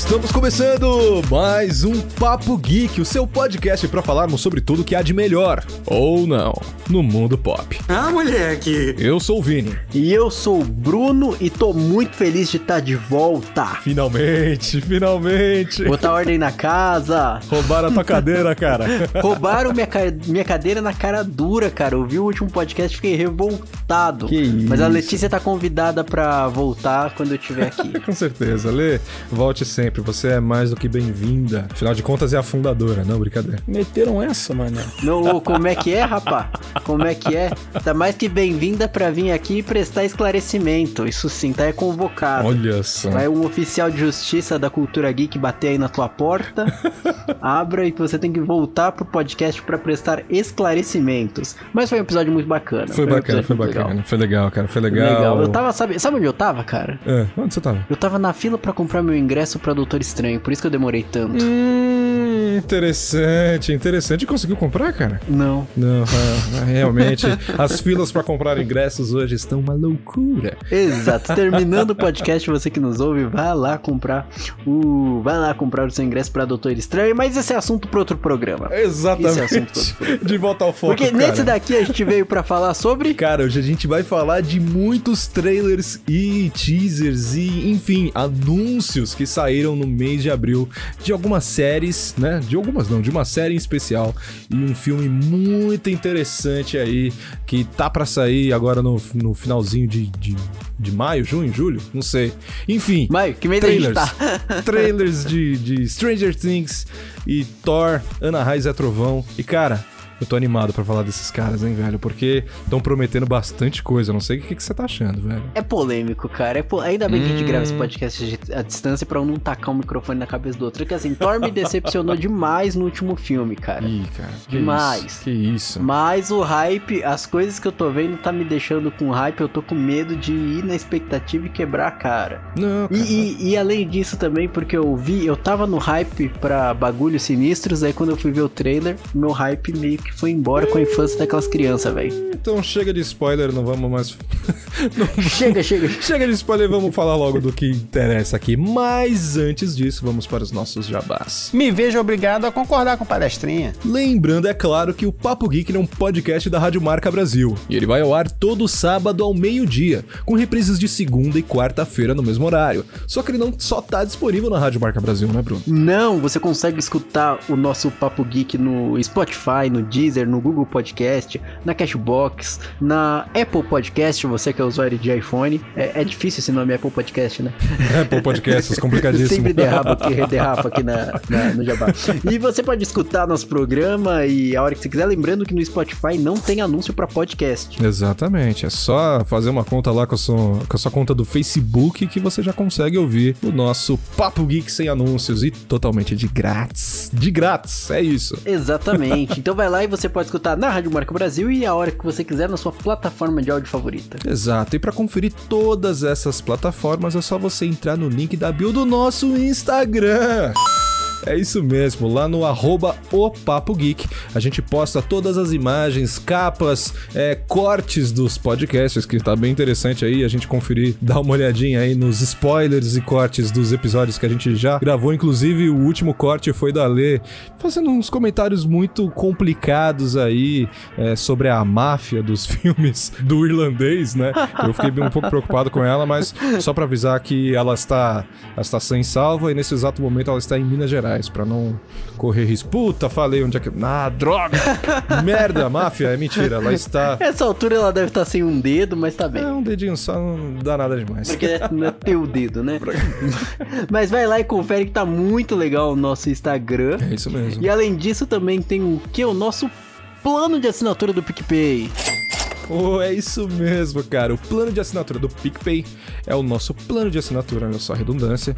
Estamos começando mais um Papo Geek, o seu podcast para falarmos sobre tudo que há de melhor, ou não, no mundo pop. Ah, moleque! Eu sou o Vini. E eu sou o Bruno e tô muito feliz de estar de volta. Finalmente, finalmente. Botar ordem na casa. Roubaram a tua cadeira, cara. Roubaram minha, ca... minha cadeira na cara dura, cara. Eu vi o último podcast e fiquei revoltado. Que isso. Mas a Letícia tá convidada pra voltar quando eu estiver aqui. Com certeza, Lê, volte sempre. Você é mais do que bem-vinda. Afinal de contas, é a fundadora, não? Brincadeira. Meteram essa, mano. Não, como é que é, rapá? Como é que é? Tá mais que bem-vinda pra vir aqui e prestar esclarecimento. Isso sim, tá é convocado. Olha só. Vai um oficial de justiça da cultura geek bater aí na tua porta, abra e você tem que voltar pro podcast pra prestar esclarecimentos. Mas foi um episódio muito bacana. Foi, um bacana, episódio foi bacana. legal. Foi legal, cara. Foi Foi legal. legal. Eu tava, sabe, sabe onde eu tava, cara? É, onde você tava? Eu tava na fila pra comprar meu ingresso pra Doutor Estranho, por isso que eu demorei tanto. Hum, interessante, interessante. Conseguiu comprar, cara? Não. Não, ah, realmente, as filas pra comprar ingressos hoje estão uma loucura. Exato. Terminando o podcast, você que nos ouve, vai lá comprar o. Vai lá comprar o seu ingresso pra Doutor Estranho, mas esse é assunto pra outro programa. Esse é Exatamente. outro. De volta ao foco, Porque cara. nesse daqui a gente veio pra falar sobre. Cara, hoje a gente vai falar de muitos trailers e teasers e, enfim, anúncios que saíram no mês de abril de algumas séries, né? De algumas não, de uma série em especial e um filme muito interessante aí que tá pra sair agora no, no finalzinho de, de, de maio, junho, julho, não sei. Enfim, Maio, que mês trailers. tá? trailers de, de Stranger Things e Thor, Ana Raiz é Trovão. E cara, eu tô animado pra falar desses caras, hein, velho? Porque estão prometendo bastante coisa. Eu não sei o que, que você tá achando, velho. É polêmico, cara. É po- Ainda bem que a gente Hum. grava esse podcast de- à distância pra eu não tacar o microfone na cabeça do outro. Porque assim, Thor me decepcionou demais no último filme, cara. Ih, cara. Que Demais. Isso, que isso. Mas o hype, as coisas que eu tô vendo tá me deixando com hype. Eu tô com medo de ir na expectativa e quebrar a cara. Não, E, cara. e- e além disso também, porque eu vi, eu tava no hype pra bagulhos sinistros, aí quando eu fui ver o trailer, meu hype meio que foi embora com a infância daquelas crianças, velho. Então chega de spoiler, não vamos mais. Chega, chega. chega de spoiler, vamos falar logo do que interessa aqui. Mas antes disso, vamos para os nossos jabás. Me vejo obrigado a concordar com palestrinha. Lembrando, é claro, que o Papo Geek é um podcast da Rádio Marca Brasil. E ele vai ao ar todo sábado ao meio-dia, com reprises de segunda e quarta-feira no mesmo horário. Só que ele não só tá disponível na Rádio Marca Brasil, né, Bruno? Não, você consegue escutar o nosso Papo Geek no Spotify, no Deezer, no Google Podcast, na Cashbox, na Apple Podcast, você que é usuário de iPhone. É, é difícil esse nome Apple Podcast, né? É, pô, podcast, complicadíssimo. Sempre derrapa aqui, derrapa aqui na, na- no Jabá. E você pode escutar nosso programa e a hora que você quiser. Lembrando que no Spotify não tem anúncio pra podcast. Exatamente, é só fazer uma conta lá com a, sua, com a sua conta do Facebook que você já consegue ouvir o nosso Papo Geek sem anúncios e totalmente de grátis. De grátis, é isso. Exatamente. Então vai lá e você pode escutar na Rádio Marca Brasil e a hora que você quiser na sua plataforma de áudio favorita. Exato, e para conferir todas essas plataformas é só você entrar no link da bio do nosso Instagram. É isso mesmo, lá no arroba o Papo Geek. A gente posta todas as imagens, capas, é, cortes dos podcasts, que tá bem interessante aí. A gente conferir, dar uma olhadinha aí nos spoilers e cortes dos episódios que a gente já gravou. Inclusive, o último corte foi da Lê, fazendo uns comentários muito complicados aí é, sobre a máfia dos filmes do irlandês, né? Eu fiquei um pouco preocupado com ela, mas só pra avisar que ela está, ela está sem salva e nesse exato momento ela está em Minas Gerais, pra não correr risco. Puta, falei onde é que. Ah, droga! Merda, máfia, é mentira, ela está. Essa altura ela deve estar sem um dedo, mas tá bem. É um dedinho só, não dá nada demais. Porque não é teu dedo, né? Mas vai lá e confere que tá muito legal o nosso Instagram. É isso mesmo. E além disso, também tem o que? O nosso plano de assinatura do PicPay. Oh, é isso mesmo, cara. O plano de assinatura do PicPay é o nosso plano de assinatura, olha só a redundância,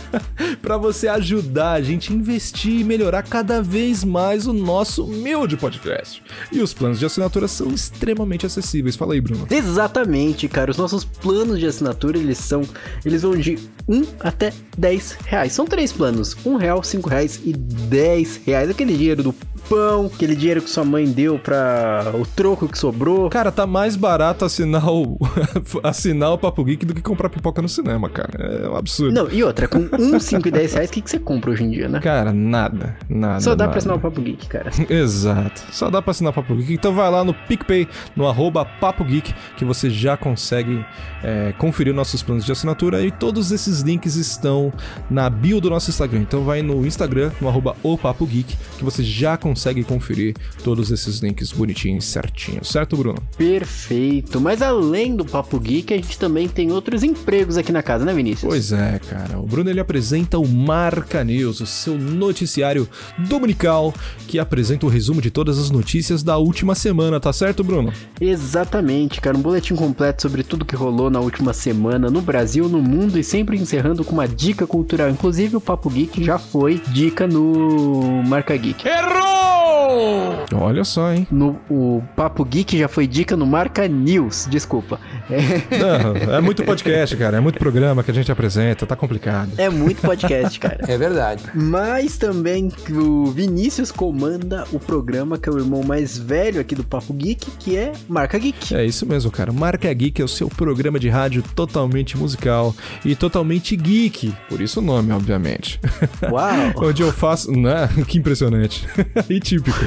para você ajudar a gente a investir e melhorar cada vez mais o nosso humilde podcast. E os planos de assinatura são extremamente acessíveis. Fala aí, Bruno. Exatamente, cara. Os nossos planos de assinatura, eles são. Eles vão de 1 até 10 reais. São três planos: 1 real, 5 reais e 10 reais. Aquele dinheiro do pão, aquele dinheiro que sua mãe deu pra o troco que sobrou. Cara, tá mais barato assinar o, assinar o Papo Geek do que comprar pipoca no cinema, cara. É um absurdo. Não, e outra, com 1, 5 e 10 reais, o que, que você compra hoje em dia, né? Cara, nada, nada. Só dá nada. pra assinar o Papo Geek, cara. Exato. Só dá pra assinar o Papo Geek. Então vai lá no PicPay, no arroba Papo Geek, que você já consegue é, conferir nossos planos de assinatura e todos esses links estão na bio do nosso Instagram. Então vai no Instagram, no arroba o Papo Geek, que você já consegue conferir todos esses links bonitinhos, certinhos. Certo, Bruno? Perfeito. Mas além do Papo Geek, a gente também tem outros empregos aqui na casa, né, Vinícius? Pois é, cara. O Bruno ele apresenta o Marca News, o seu noticiário dominical que apresenta o resumo de todas as notícias da última semana, tá certo, Bruno? Exatamente, cara. Um boletim completo sobre tudo que rolou na última semana no Brasil, no mundo e sempre encerrando com uma dica cultural. Inclusive, o Papo Geek já foi dica no Marca Geek. Olha só, hein? No, o Papo Geek já foi dica no Marca News, desculpa. É, Não, é muito podcast, cara. É muito programa que a gente apresenta, tá complicado. é muito podcast, cara. É verdade. Mas também o Vinícius comanda o programa que é o irmão mais velho aqui do Papo Geek, que é Marca Geek. É isso mesmo, cara. Marca Geek é o seu programa de rádio totalmente musical e totalmente geek. Por isso o nome, obviamente. Uau! Onde eu faço. Né? Que impressionante. e típico.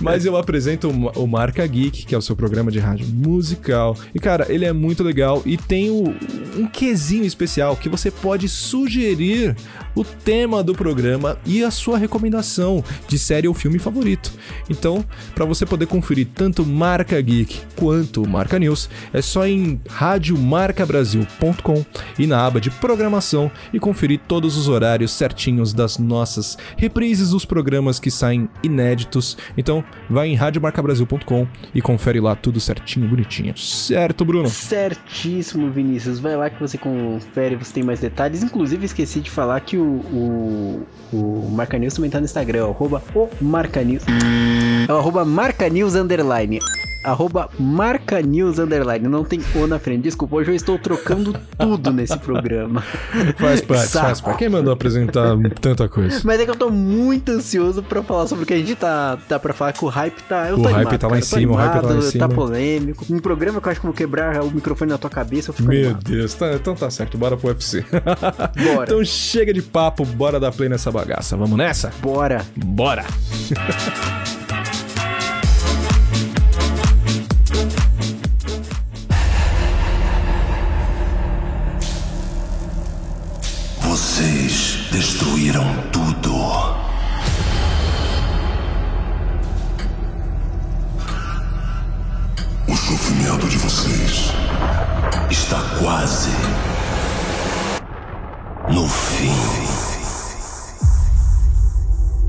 Mas eu apresento o Ma- o Marca Geek, que é o seu programa de rádio musical. E, cara, ele é muito legal e tem o- um quesinho especial que você pode sugerir o tema do programa e a sua recomendação de série ou filme favorito. Então, para você poder conferir tanto Marca Geek quanto Marca News, é só em radiomarcabrasil.com e na aba de programação e conferir todos os horários certinhos das nossas reprises dos programas que saem inéditos. Então, vai em radiomarcabrasil.com e confere lá tudo certinho, bonitinho. Certo, Bruno? Certíssimo, Vinícius. Vai lá que você confere, você tem mais detalhes. Inclusive, esqueci de falar que o, o, o Marca News também tá no Instagram, arroba o Marca News. É o arroba Marca News Underline. Arroba Marca News Underline. Não tem O na frente. Desculpa, hoje eu estou trocando tudo nesse programa. Faz parte, Saco. faz parte. Quem mandou apresentar tanta coisa? Mas é que eu tô muito ansioso pra falar sobre o que a gente tá, tá pra falar, que o hype tá. O hype animado, tá lá em cima, o hype tá lá em animado, cima. Tá polêmico. Um programa que eu acho que vou quebrar o microfone na tua cabeça, eu fico Meu animado. Deus, tá- então tá certo, bora pro UFC. Bora. então chega de papo, bora dar play nessa bagaça. Vamos nessa? Bora. Bora! destruíram tudo. O sofrimento de vocês está quase no fim.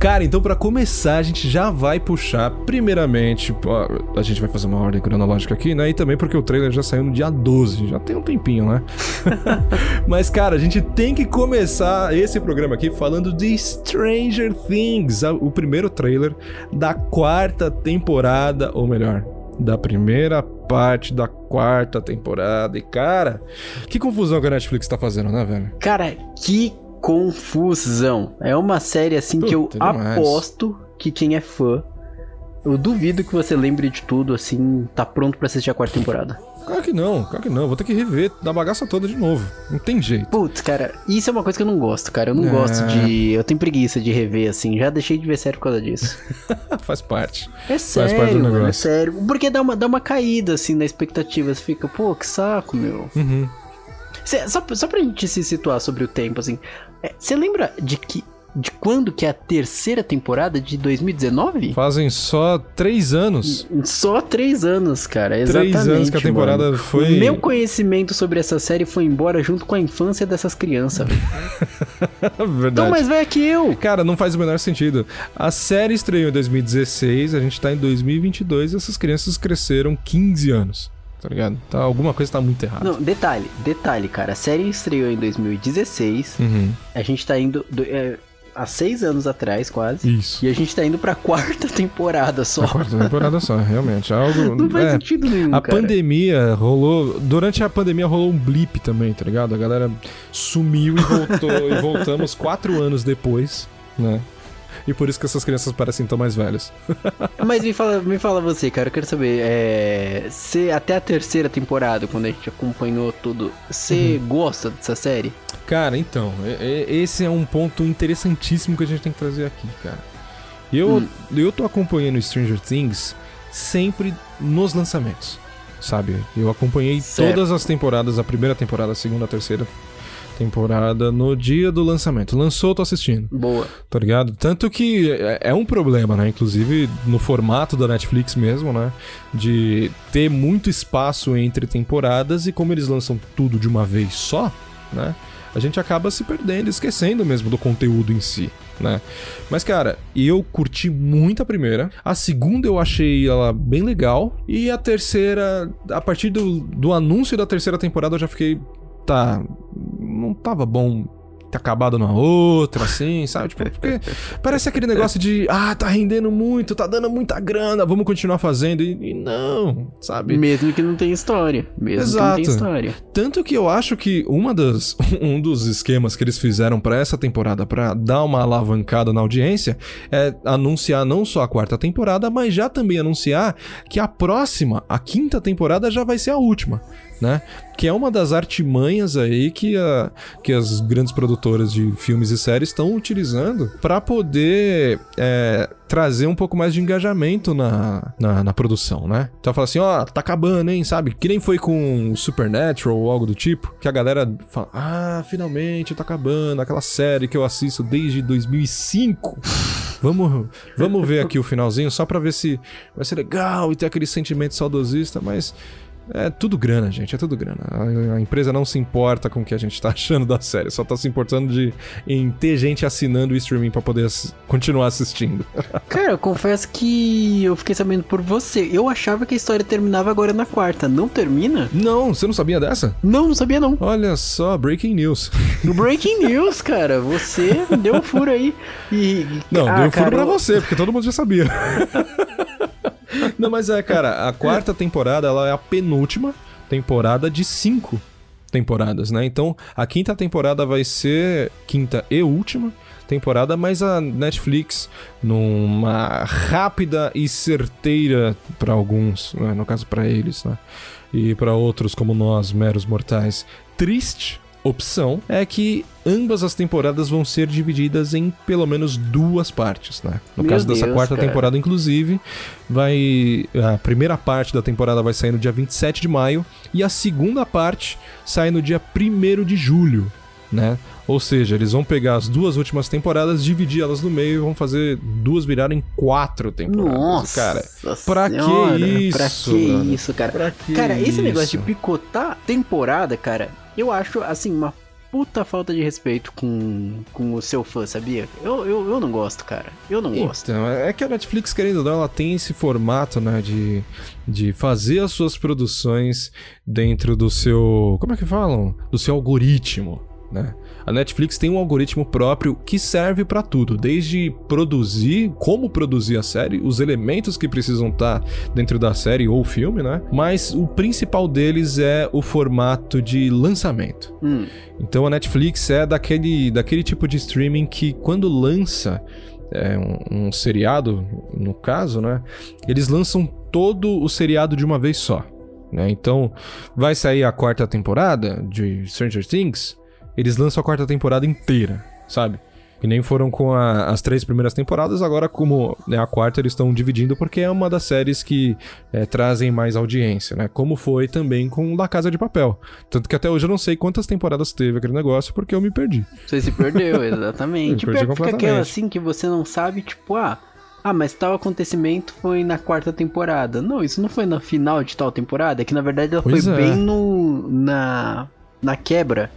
Cara, então pra começar, a gente já vai puxar, primeiramente, a gente vai fazer uma ordem cronológica aqui, né? E também porque o trailer já saiu no dia 12, já tem um tempinho, né? Mas, cara, a gente tem que começar esse programa aqui falando de Stranger Things, o primeiro trailer da quarta temporada, ou melhor, da primeira parte da quarta temporada. E, cara, que confusão que a Netflix tá fazendo, né, velho? Cara, que confusão. É uma série assim que eu Puta, demais. aposto que quem é fã. Eu duvido que você lembre de tudo, assim, tá pronto pra assistir a quarta temporada. Claro que não, claro que não. Vou ter que rever da bagaça toda de novo. Não tem jeito. Putz, cara, isso é uma coisa que eu não gosto, cara. Eu não É. gosto de. Eu tenho preguiça de rever, assim. Já deixei de ver série por causa disso. Faz parte. É parte do sério, mano, é negócio. sério. Porque dá uma, dá uma caída, assim, na expectativa. Você fica, pô, que saco, meu. Uhum. Cê- só, só pra gente se situar sobre o tempo, assim. Você lembra de que. De quando que é a terceira temporada de 2019? Fazem só três anos. Só três anos, cara. Exatamente. Três anos que a temporada mano. foi. O meu conhecimento sobre essa série foi embora junto com a infância dessas crianças. Verdade. Tão mais velho que eu. Cara, não faz o menor sentido. A série estreou em 2016, a gente tá em 2022 e essas crianças cresceram 15 anos. Tá ligado? Tá, alguma coisa tá muito errada. Não, detalhe, detalhe, cara. A série estreou em 2016. Uhum. A gente tá indo. do- é, há seis anos atrás, quase. Isso. E a gente tá indo pra quarta temporada só. A quarta temporada só, realmente. Algo. Não faz é, sentido nenhum, A cara. pandemia rolou. Durante a pandemia rolou um blip também, tá ligado? A galera sumiu e voltou. e voltamos quatro anos depois, né? E por isso que essas crianças parecem tão mais velhas. Mas me fala, me fala você, cara, eu quero saber, é, até a terceira temporada, quando a gente acompanhou tudo, você Uhum. gosta dessa série? Cara, então, é- é- esse é um ponto interessantíssimo que a gente tem que trazer aqui, cara. Eu, Hum. eu tô acompanhando Stranger Things sempre nos lançamentos, sabe? Eu acompanhei Certo. todas as temporadas, a primeira temporada, a segunda, a terceira temporada, no dia do lançamento. Lançou, tô assistindo. Boa. tá ligado? Tanto que é, é um problema, né? Inclusive no formato da Netflix mesmo, né? De ter muito espaço entre temporadas e como eles lançam tudo de uma vez só, né? A gente acaba se perdendo, esquecendo mesmo do conteúdo em si, né? Mas, cara, eu curti muito a primeira. A segunda eu achei ela bem legal. E a terceira, a partir do, do anúncio da terceira temporada, eu já fiquei. Tá. Não tava bom ter acabado na outra, assim, sabe? Tipo, porque parece aquele negócio de, ah, tá rendendo muito, tá dando muita grana, vamos continuar fazendo. E, e não, sabe? Mesmo que não tenha história. Mesmo que não Exato. tenha história. Tanto que eu acho que uma das, um dos esquemas que eles fizeram pra essa temporada pra dar uma alavancada na audiência é anunciar não só a quarta temporada, mas já também anunciar que a próxima, a quinta temporada já vai ser a última, né? Que é uma das artimanhas aí que, a, que as grandes produtoras de filmes e séries estão utilizando pra poder é, trazer um pouco mais de engajamento na, na, na produção, né? Então fala assim, ó, tá acabando, hein, sabe? Que nem foi com Supernatural ou algo do tipo, que a galera fala, ah, finalmente tá acabando, aquela série que eu assisto desde 2005. Vamos, vamos ver aqui o finalzinho só pra ver se vai ser legal e ter aquele sentimento saudosista, mas é tudo grana, gente, é tudo grana. A, a empresa não se importa com o que a gente tá achando da série, só tá se importando de, em ter gente assinando o streaming pra poder ass- continuar assistindo. Cara, eu confesso que eu fiquei sabendo por você. Eu achava que a história terminava agora na quarta. Não termina? Não, você não sabia dessa? Não, não sabia não. Olha só, breaking news. No Breaking News, cara, você deu um furo aí. E. Não, Ah, deu um furo cara, pra eu- você, porque todo mundo já sabia. Não, mas é, cara, a quarta temporada ela é a penúltima temporada de cinco temporadas, né? Então, a quinta temporada vai ser quinta e última temporada, mas a Netflix, numa rápida e certeira para alguns, né? no caso para eles, né? E para outros como nós, meros mortais, triste opção é que ambas as temporadas vão ser divididas em pelo menos duas partes, né? No Meu caso dessa Deus, quarta cara. temporada, inclusive, vai a primeira parte da temporada vai sair no dia 27 de maio e a segunda parte sai no dia 1 de julho, né? Ou seja, eles vão pegar as duas últimas temporadas, dividir elas no meio e vão fazer duas virarem quatro temporadas. Nossa, cara. pra que senhora, isso, Pra que brother? isso, cara? Que cara, esse negócio de picotar temporada, cara, eu acho, assim, uma puta falta de respeito com, com o seu fã, sabia? Eu, eu, eu não gosto, cara. Eu não gosto. Então, é que a Netflix, querendo ou não, ela tem esse formato, né, de, de fazer as suas produções dentro do seu. Como é que falam? Do seu algoritmo, né? A Netflix tem um algoritmo próprio que serve pra tudo, desde produzir, como produzir a série, os elementos que precisam estar dentro da série ou filme, né? Mas o principal deles é o formato de lançamento. Hum, Então a Netflix é daquele, daquele tipo de streaming que quando lança é, um, um seriado, no caso, né? Eles lançam todo o seriado de uma vez só. Né? Então vai sair a quarta temporada de Stranger Things, eles lançam a quarta temporada inteira, sabe? Que nem foram com a- as três primeiras temporadas, agora como é a quarta eles estão dividindo porque é uma das séries que é, trazem mais audiência, né? Como foi também com La Casa de Papel. Tanto que até hoje eu não sei quantas temporadas teve aquele negócio porque eu me perdi. você se perdeu, exatamente. Eu perdi que fica aquela completamente. assim que você não sabe, tipo, ah. Ah, mas tal acontecimento foi na quarta temporada. Não, isso não foi na final de tal temporada, é que na verdade ela Pois foi é. bem no na na quebra,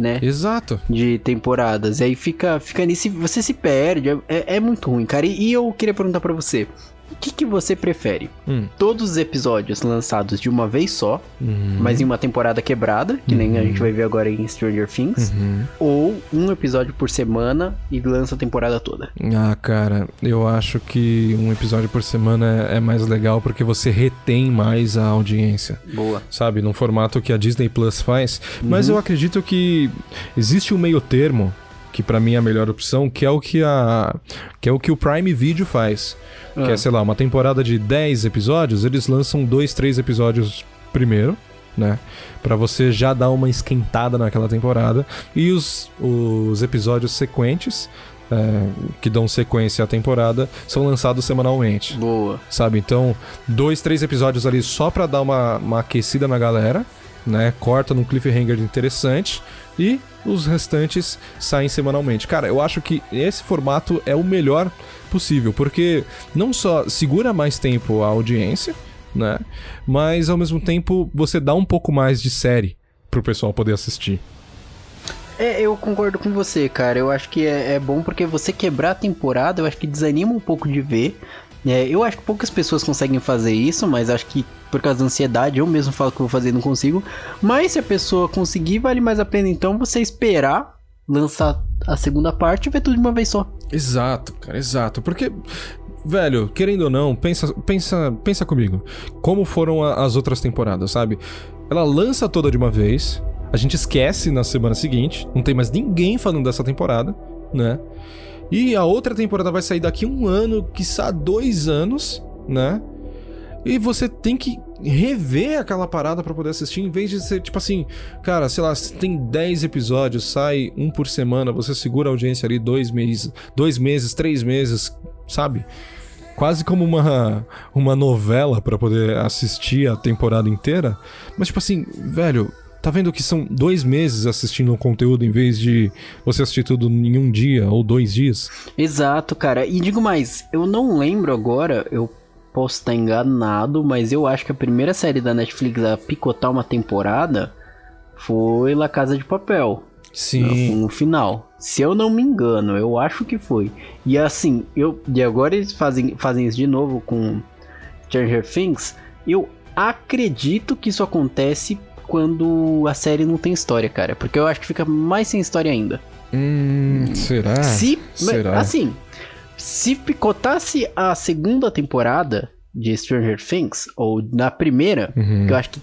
né? Exato. de temporadas. E aí fica, fica nisso, você se perde. É, é muito ruim, cara. E, e eu queria perguntar pra você: o que, que você prefere? Hum. Todos os episódios lançados de uma vez só, Uhum. mas em uma temporada quebrada, que nem a Uhum. gente vai ver agora em Stranger Things, Uhum. ou um episódio por semana e lança a temporada toda. Ah, cara, eu acho que um episódio por semana é, é mais legal porque você retém mais a audiência. Boa. sabe? Num formato que a Disney Plus faz. Mas Uhum. eu acredito que existe um meio termo que pra mim é a melhor opção, que é o que a que é o que o Prime Video faz. Que Ah. é, sei lá, uma temporada de 10 episódios, eles lançam dois, três episódios primeiro, né? Pra você já dar uma esquentada naquela temporada. E os, os episódios sequentes, é, que dão sequência à temporada, são lançados semanalmente Boa. sabe? Então, dois, três episódios ali só pra dar uma, uma aquecida na galera, né? Corta num cliffhanger interessante e os restantes saem semanalmente. Cara, eu acho que esse formato é o melhor possível, porque não só segura mais tempo a audiência, né? Mas ao mesmo tempo você dá um pouco mais de série pro pessoal poder assistir. É, eu concordo com você, cara. Eu acho que é, é bom porque você quebrar a temporada, eu acho que desanima um pouco de ver. É, eu acho que poucas pessoas conseguem fazer isso, mas acho que por causa da ansiedade, eu mesmo falo que vou fazer e não consigo. Mas se a pessoa conseguir, vale mais a pena então você esperar lançar a segunda parte e ver tudo de uma vez só. Exato, cara, exato. Porque, velho, querendo ou não, pensa, pensa, pensa comigo. Como foram a- as outras temporadas, sabe? Ela lança toda de uma vez, a gente esquece na semana seguinte, não tem mais ninguém falando dessa temporada, né? E a outra temporada vai sair daqui um ano, quiçá dois anos, né? E você tem que rever aquela parada pra poder assistir, em vez de ser tipo assim, cara, sei lá, tem 10 episódios, sai um por semana, você segura a audiência ali dois meses, dois meses, três meses, sabe? Quase como uma, uma novela pra poder assistir a temporada inteira. Mas, tipo assim, velho, tá vendo que são dois meses assistindo um conteúdo em vez de você assistir tudo em um dia ou dois dias? Exato, cara. E digo mais, eu não lembro agora, eu posso estar enganado, mas eu acho que a primeira série da Netflix a picotar uma temporada foi La Casa de Papel. No final. Se eu não me engano, eu acho que foi. E assim, eu. E agora eles fazem, fazem isso de novo com Stranger Things. Eu acredito que isso acontece quando a série não tem história, cara. Porque eu acho que fica mais sem história ainda. Hum, será? se. será? Assim, se picotasse a segunda temporada de Stranger Things, ou na primeira, Uhum. que eu acho que.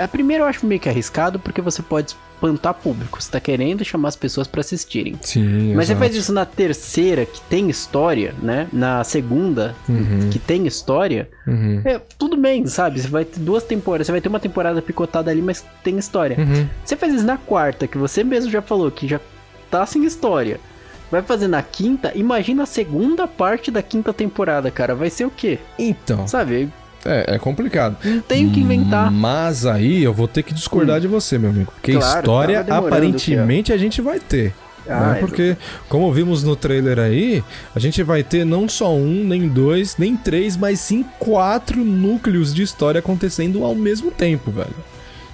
A primeira eu acho meio que arriscado, porque você pode espantar público. Você tá querendo chamar as pessoas pra assistirem. Sim, Mas você exato. faz isso na terceira, que tem história, né? Na segunda, Uhum. que tem história, Uhum. é, tudo bem, sabe? Você vai ter duas temporadas, você vai ter uma temporada picotada ali, mas tem história. Uhum. Você faz isso na quarta, que você mesmo já falou que já tá sem história. Vai fazer na quinta, imagina a segunda parte da quinta temporada, cara. Vai ser o quê? Então, Sabe? É, é complicado. Não tem o que inventar. Mas aí eu vou ter que discordar de você, meu amigo. Porque Claro, história, aparentemente, a gente vai ter. Ah, né? Porque, como vimos no trailer aí, a gente vai ter não só um, nem dois, nem três, mas sim quatro núcleos de história acontecendo ao mesmo tempo, velho.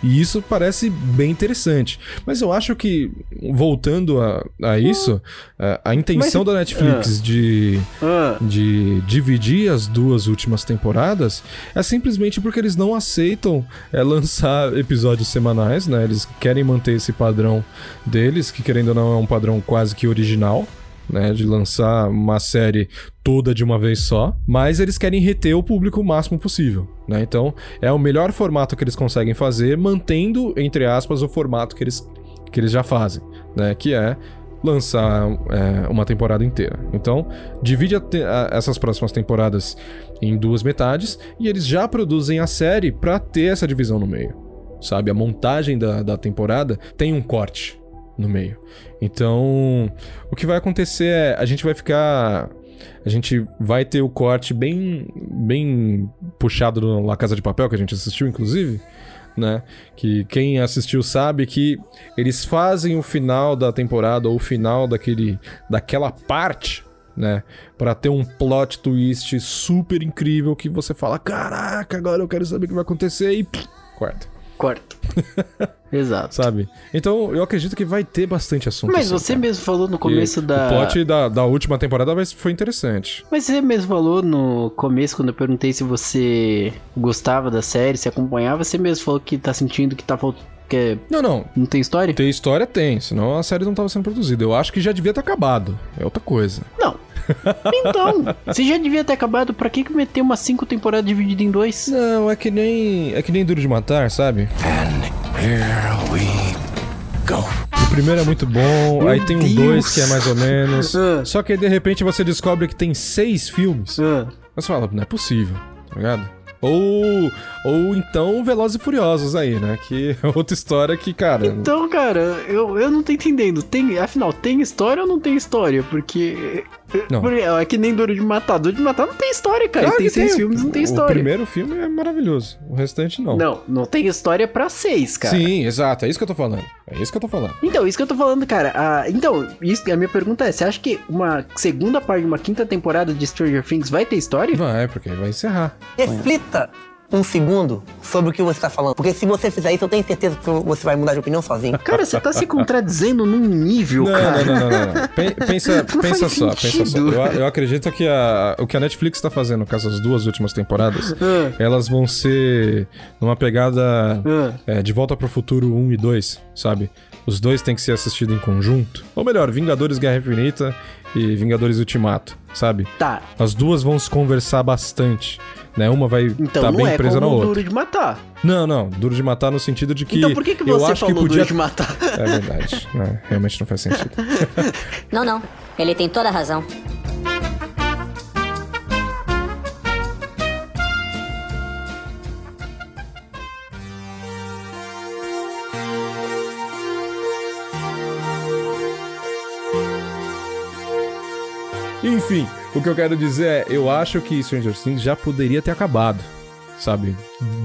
E isso parece bem interessante. Mas eu acho que, voltando a, a isso, a, a intenção Mas- da Netflix de Ah, de dividir as duas últimas temporadas é simplesmente porque eles não aceitam é, lançar episódios semanais, né? Eles querem manter esse padrão deles, que querendo ou não é um padrão quase que original. Né, de lançar uma série toda de uma vez só, mas eles querem reter o público o máximo possível, né? Então, é o melhor formato que eles conseguem fazer, mantendo, entre aspas, o formato que eles, que eles já fazem, né? Que é lançar é, uma temporada inteira. Então, divide a te- a- essas próximas temporadas em duas metades e eles já produzem a série pra ter essa divisão no meio. Sabe? A montagem da, da temporada tem um corte no meio. Então, o que vai acontecer é a gente vai ficar. A gente vai ter o corte bem, bem puxado no La Casa de Papel, que a gente assistiu, inclusive né? Que quem assistiu sabe que eles fazem o final da temporada ou o final daquele, daquela parte, né? Pra ter um plot twist super incrível que você fala: caraca, agora eu quero saber o que vai acontecer e pff, corta, quarto. Exato. sabe? Então eu acredito que vai ter bastante assunto. Mas assim, você cara. mesmo falou no começo da. O plot da, da última temporada vai- foi interessante. Mas você mesmo falou no começo, quando eu perguntei se você gostava da série, se acompanhava, você mesmo falou que tá sentindo que tá faltando. Que Não, não. não tem história? Ter história tem, senão a série não tava sendo produzida. Eu acho que já devia ter acabado. É outra coisa. Não. Então, você já devia ter acabado, pra que que meter umas cinco temporadas divididas em dois? Não, é que nem. É que nem duro de matar, sabe? Here we go. O primeiro é muito bom, Meu aí tem um Deus. 2 que é mais ou menos. Ah. Só que aí, de repente você descobre que tem seis filmes. Ah, Mas você fala, não é possível, tá ligado? Ou, ou então Velozes e Furiosos aí, né? Que é outra história que, cara. Então, cara, eu, eu não tô entendendo. Tem, afinal, tem história ou não tem história? Porque. Não. porque é que nem Duro de Matar. Duro de Matar não tem história, cara. Claro tem seis filmes, não tem O história. primeiro filme é maravilhoso, o restante não. Não, não tem história pra seis, cara. Sim, exato, é isso que eu tô falando. É isso que eu tô falando. Então, isso que eu tô falando, cara. Ah, então, isso, a minha pergunta é: você acha que uma segunda parte de uma quinta temporada de Stranger Things vai ter história? Vai, porque aí vai encerrar. Reflita um segundo sobre o que você está falando. Porque se você fizer isso, eu tenho certeza que você vai mudar de opinião sozinho. Cara, você tá se contradizendo num nível, Não, cara. não, não, não, não, não. Pen- Pensa, Não pensa só, pensa só. Eu, eu acredito que a, o que a Netflix tá fazendo com essas duas últimas temporadas, Ah, elas vão ser numa pegada ah. é, de Volta pro Futuro 1 e 2, sabe? Os dois têm que ser assistidos em conjunto. Ou melhor, Vingadores Guerra Infinita e Vingadores Ultimato, sabe? Tá, As duas vão se conversar bastante. Né? Uma vai estar então não bem é presa na como o outra. Duro de Matar. Não, não. Duro de matar no sentido de que. então por que, que eu você acho que falou podia. Duro de Matar? É verdade. Não, realmente não faz sentido. Não, não. Ele tem toda a razão. Enfim, o que eu quero dizer é, eu acho que Stranger Things já poderia ter acabado, sabe?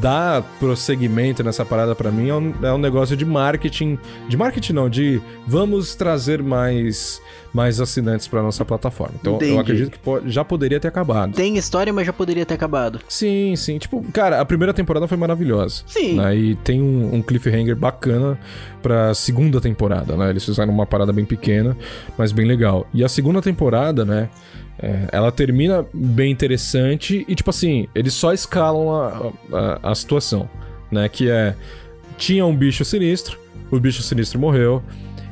Dar prosseguimento nessa parada pra mim é um, é um negócio de marketing, de marketing não, de vamos trazer mais mais assinantes pra nossa plataforma. Então Entendi. eu acredito que po- já poderia ter acabado. Tem história, mas já poderia ter acabado. Sim, sim. Tipo, cara, a primeira temporada foi maravilhosa. Sim. Né? E tem um, um cliffhanger bacana pra segunda temporada, né? Eles fizeram uma parada bem pequena, mas bem legal. E a segunda temporada, né? É, ela termina bem interessante e, tipo assim, eles só escalam a, a, a situação, né? Que é. Tinha um bicho sinistro, o bicho sinistro morreu.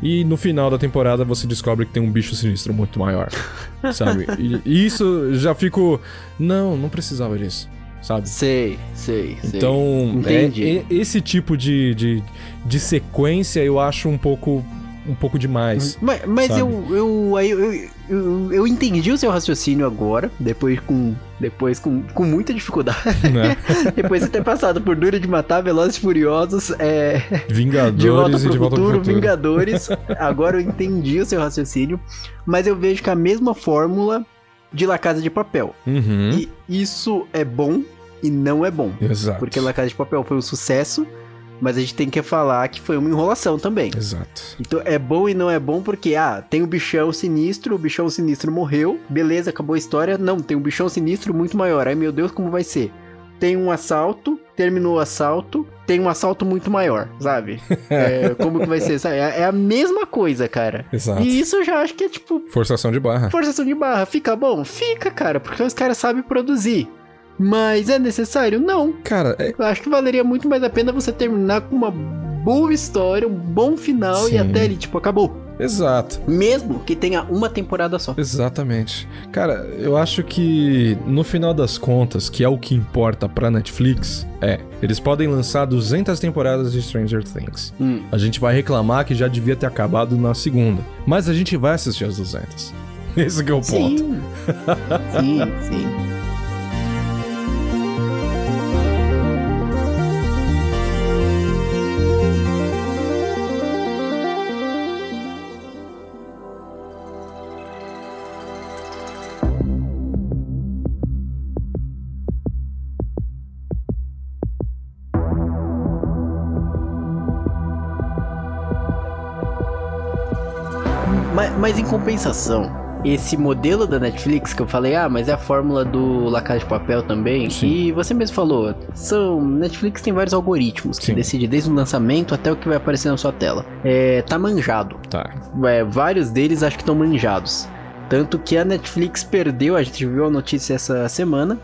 E no final da temporada você descobre que tem um bicho sinistro muito maior. sabe? E, isso já fico. Não, não precisava disso. Sabe? Sei, sei, sei. Então, Entendi. é- é- esse tipo de, de, de sequência eu acho um pouco um pouco demais. Mas, mas eu, eu, eu, eu, eu entendi o seu raciocínio agora, depois com, depois com, com muita dificuldade. Né? depois de ter passado por Dura de Matar, Velozes e Furiosos, é, Vingadores De Volta e de volta Futuro, pro futuro. Vingadores. Agora eu entendi o seu raciocínio, mas eu vejo que a mesma fórmula de La Casa de Papel. Uhum. E isso é bom e não é bom. Exato. Porque La Casa de Papel foi um sucesso, mas a gente tem que falar que foi uma enrolação também. Exato. Então é bom e não é bom porque, ah, tem o bichão sinistro, o bichão sinistro morreu, beleza, acabou a história. Não, tem um bichão sinistro muito maior. Ai meu Deus, como vai ser? Tem um assalto, terminou o assalto, tem um assalto muito maior, sabe? É, como que vai ser? sabe? É é a mesma coisa, cara. Exato. E isso eu já acho que é tipo Forçação de barra. forçação de barra. Fica bom? Fica, cara, porque os caras sabem produzir. Mas é necessário? Não. Cara, é- Eu acho que valeria muito mais a pena você terminar com uma boa história, um bom final Sim. e até ali, tipo, acabou. exato. Mesmo que tenha uma temporada só. Exatamente. Cara, eu acho que no final das contas, que é o que importa pra Netflix, é, eles podem lançar 200 temporadas de Stranger Things. Hum. A gente vai reclamar que já devia ter acabado na segunda, mas a gente vai assistir as 200. Esse que é o ponto. Sim. sim, sim. Mas, em compensação, esse modelo da Netflix que eu falei, ah, mas é a fórmula do La Casa de Papel também. Sim. E você mesmo falou, são Netflix tem vários algoritmos que Sim. decidem desde o lançamento até o que vai aparecer na sua tela. É, tá manjado. Tá. É, vários deles acho que estão manjados. Tanto que a Netflix perdeu, a gente viu a notícia essa semana,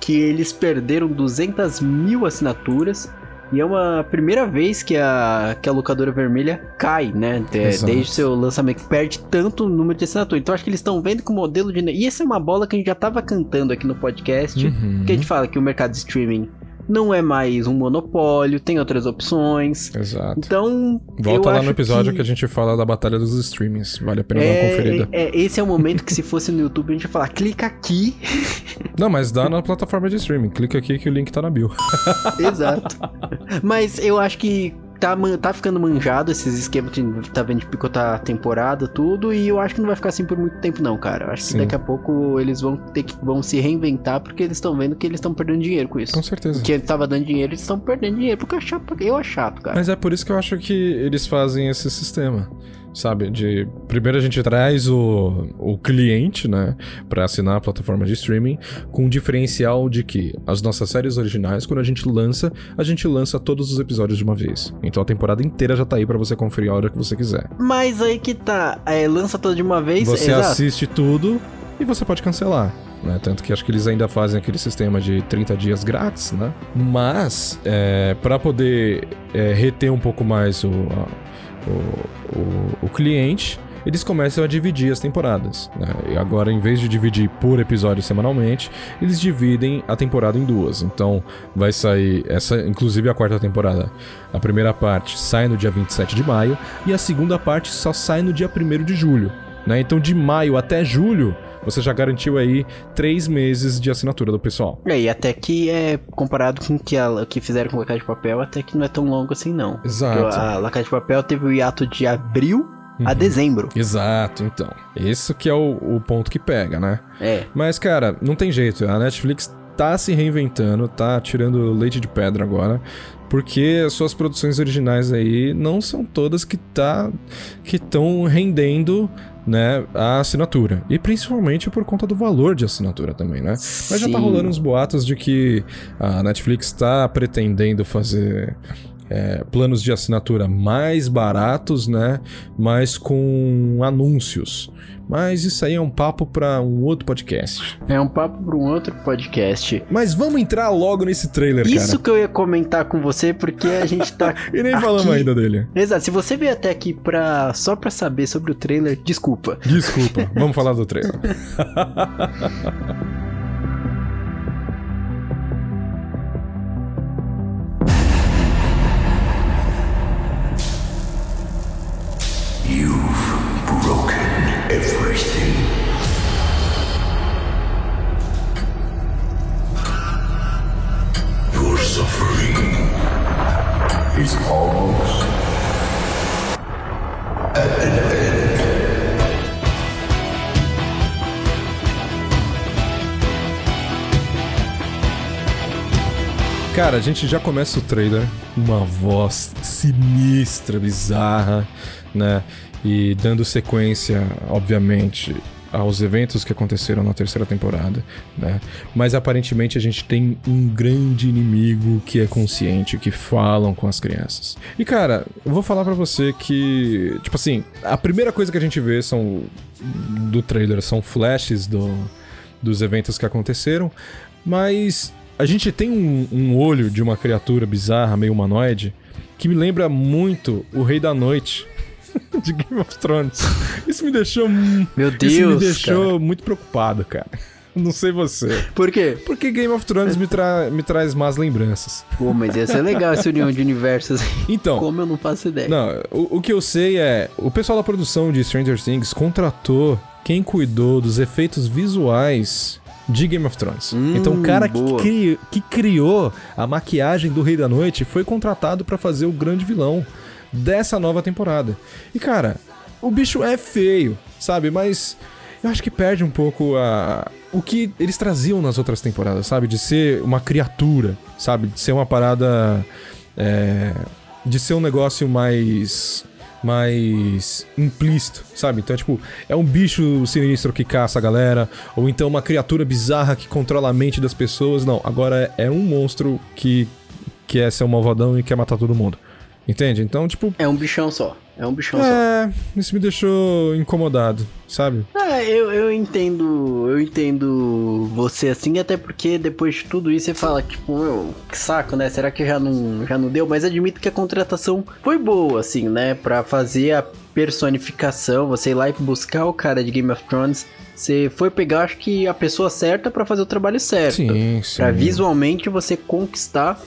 que eles perderam 200 mil assinaturas. E é uma primeira vez que a, que a locadora vermelha cai, né? De- Exato. desde o seu lançamento, perde tanto número de assinaturas. Então acho que eles estão vendo que o modelo de. E essa é uma bola que a gente já tava cantando aqui no podcast. Uhum. Que a gente fala que o mercado de streaming não é mais um monopólio, tem outras opções. Exato. Então, Volta lá no episódio que... a gente fala da batalha dos streamings. Vale a pena dar uma é, conferida. é, esse é o momento que se fosse no YouTube a gente ia falar, clica aqui. Não, mas dá na plataforma de streaming. Clica aqui que o link tá na bio. Exato. Mas eu acho que tá, tá ficando manjado esses esquemas de tá vendo de picotar a temporada, tudo, e eu acho que não vai ficar assim por muito tempo, não, cara. Eu acho Sim. que daqui a pouco eles vão ter que vão se reinventar porque eles estão vendo que eles estão perdendo dinheiro com isso. Com certeza. Que ele tava dando dinheiro, eles estão perdendo dinheiro, porque eu acho eu acho chato, cara. Mas é por isso que eu acho que eles fazem esse sistema. Sabe, de primeiro a gente traz o, o cliente, né, pra assinar a plataforma de streaming, com o diferencial de que as nossas séries originais, quando a gente lança, a gente lança todos os episódios de uma vez. Então a temporada inteira já tá aí pra você conferir a hora que você quiser. Mas aí que tá, é, lança toda de uma vez, Você exato. assiste tudo e você pode cancelar. Né? Tanto que acho que eles ainda fazem aquele sistema de 30 dias grátis, né? Mas, é, para poder é, reter um pouco mais o, a- o, o, o cliente, eles começam a dividir as temporadas. Né? E agora, em vez de dividir por episódio semanalmente, eles dividem a temporada em duas. Então, vai sair essa, inclusive a quarta temporada. A primeira parte sai no dia 27 de maio e a segunda parte só sai no dia 1 de julho. Né? Então, de maio até julho, você já garantiu aí três meses de assinatura do pessoal. É, e até que é comparado com o que, a, que fizeram com a Casa de Papel, até que não é tão longo assim, não. Exato. Porque A Casa de Papel teve o hiato de abril Uhum. a dezembro. Exato, então. Isso que é o, o ponto que pega, né? É. Mas, cara, não tem jeito. A Netflix tá se reinventando, tá tirando leite de pedra agora. Porque as suas produções originais aí não são todas que tá que estão rendendo, né, a assinatura. E principalmente por conta do valor de assinatura também, né? Mas já tá Sim. rolando uns boatos de que a Netflix tá pretendendo fazer é, planos de assinatura mais baratos, né? Mas com anúncios. Mas isso aí é um papo para um outro podcast. É um papo para um outro podcast. Mas vamos entrar logo nesse trailer, Isso cara. que eu ia comentar com você, porque a gente tá. E nem aqui- falamos ainda dele. Exato, se você veio até aqui pra... só pra saber sobre o trailer, desculpa. Desculpa, vamos falar do trailer. broken everything. Your suffering is almost Cara, a gente já começa o trailer uma voz sinistra, bizarra, né? E dando sequência, obviamente, aos eventos que aconteceram na terceira temporada, né? Mas aparentemente a gente tem um grande inimigo que é consciente, que falam com as crianças. E cara, eu vou falar pra você que, tipo assim, a primeira coisa que a gente vê são do trailer são flashes do, dos eventos que aconteceram, mas a gente tem um, um olho de uma criatura bizarra, meio humanoide, que me lembra muito o Rei da Noite de Game of Thrones. Isso me deixou. Meu Isso me Deus, deixou muito preocupado, cara. Não sei você. Por quê? Porque Game of Thrones me, tra me traz más lembranças. Pô, mas ia ser legal essa união de universos. Então, Como eu não faço ideia. não, o, o que eu sei é, o pessoal da produção de Stranger Things contratou quem cuidou dos efeitos visuais de Game of Thrones. Hum, então o cara que, boa. cri- que criou a maquiagem do Rei da Noite foi contratado pra fazer o grande vilão dessa nova temporada. E cara, o bicho é feio, sabe? Mas eu acho que perde um pouco a o que eles traziam nas outras temporadas, sabe? De ser uma criatura, sabe? De ser uma parada é, de ser um negócio mais mais implícito, sabe? Então, é tipo, é um bicho sinistro que caça a galera, ou então uma criatura bizarra que controla a mente das pessoas. Não, agora é um monstro que quer ser um malvadão e quer matar todo mundo. Entende? Então, tipo, É um bichão só. É um bichão só. é, isso me deixou incomodado, sabe? Ah, eu, eu entendo. Eu entendo você assim, até porque depois de tudo isso você fala, tipo, meu, que saco, né? Será que já não, já não deu? Mas admito que a contratação foi boa, assim, né? Pra fazer a personificação, você ir lá e buscar o cara de Game of Thrones. Você foi pegar, acho que, a pessoa certa pra fazer o trabalho certo. Sim, sim. Pra visualmente você conquistar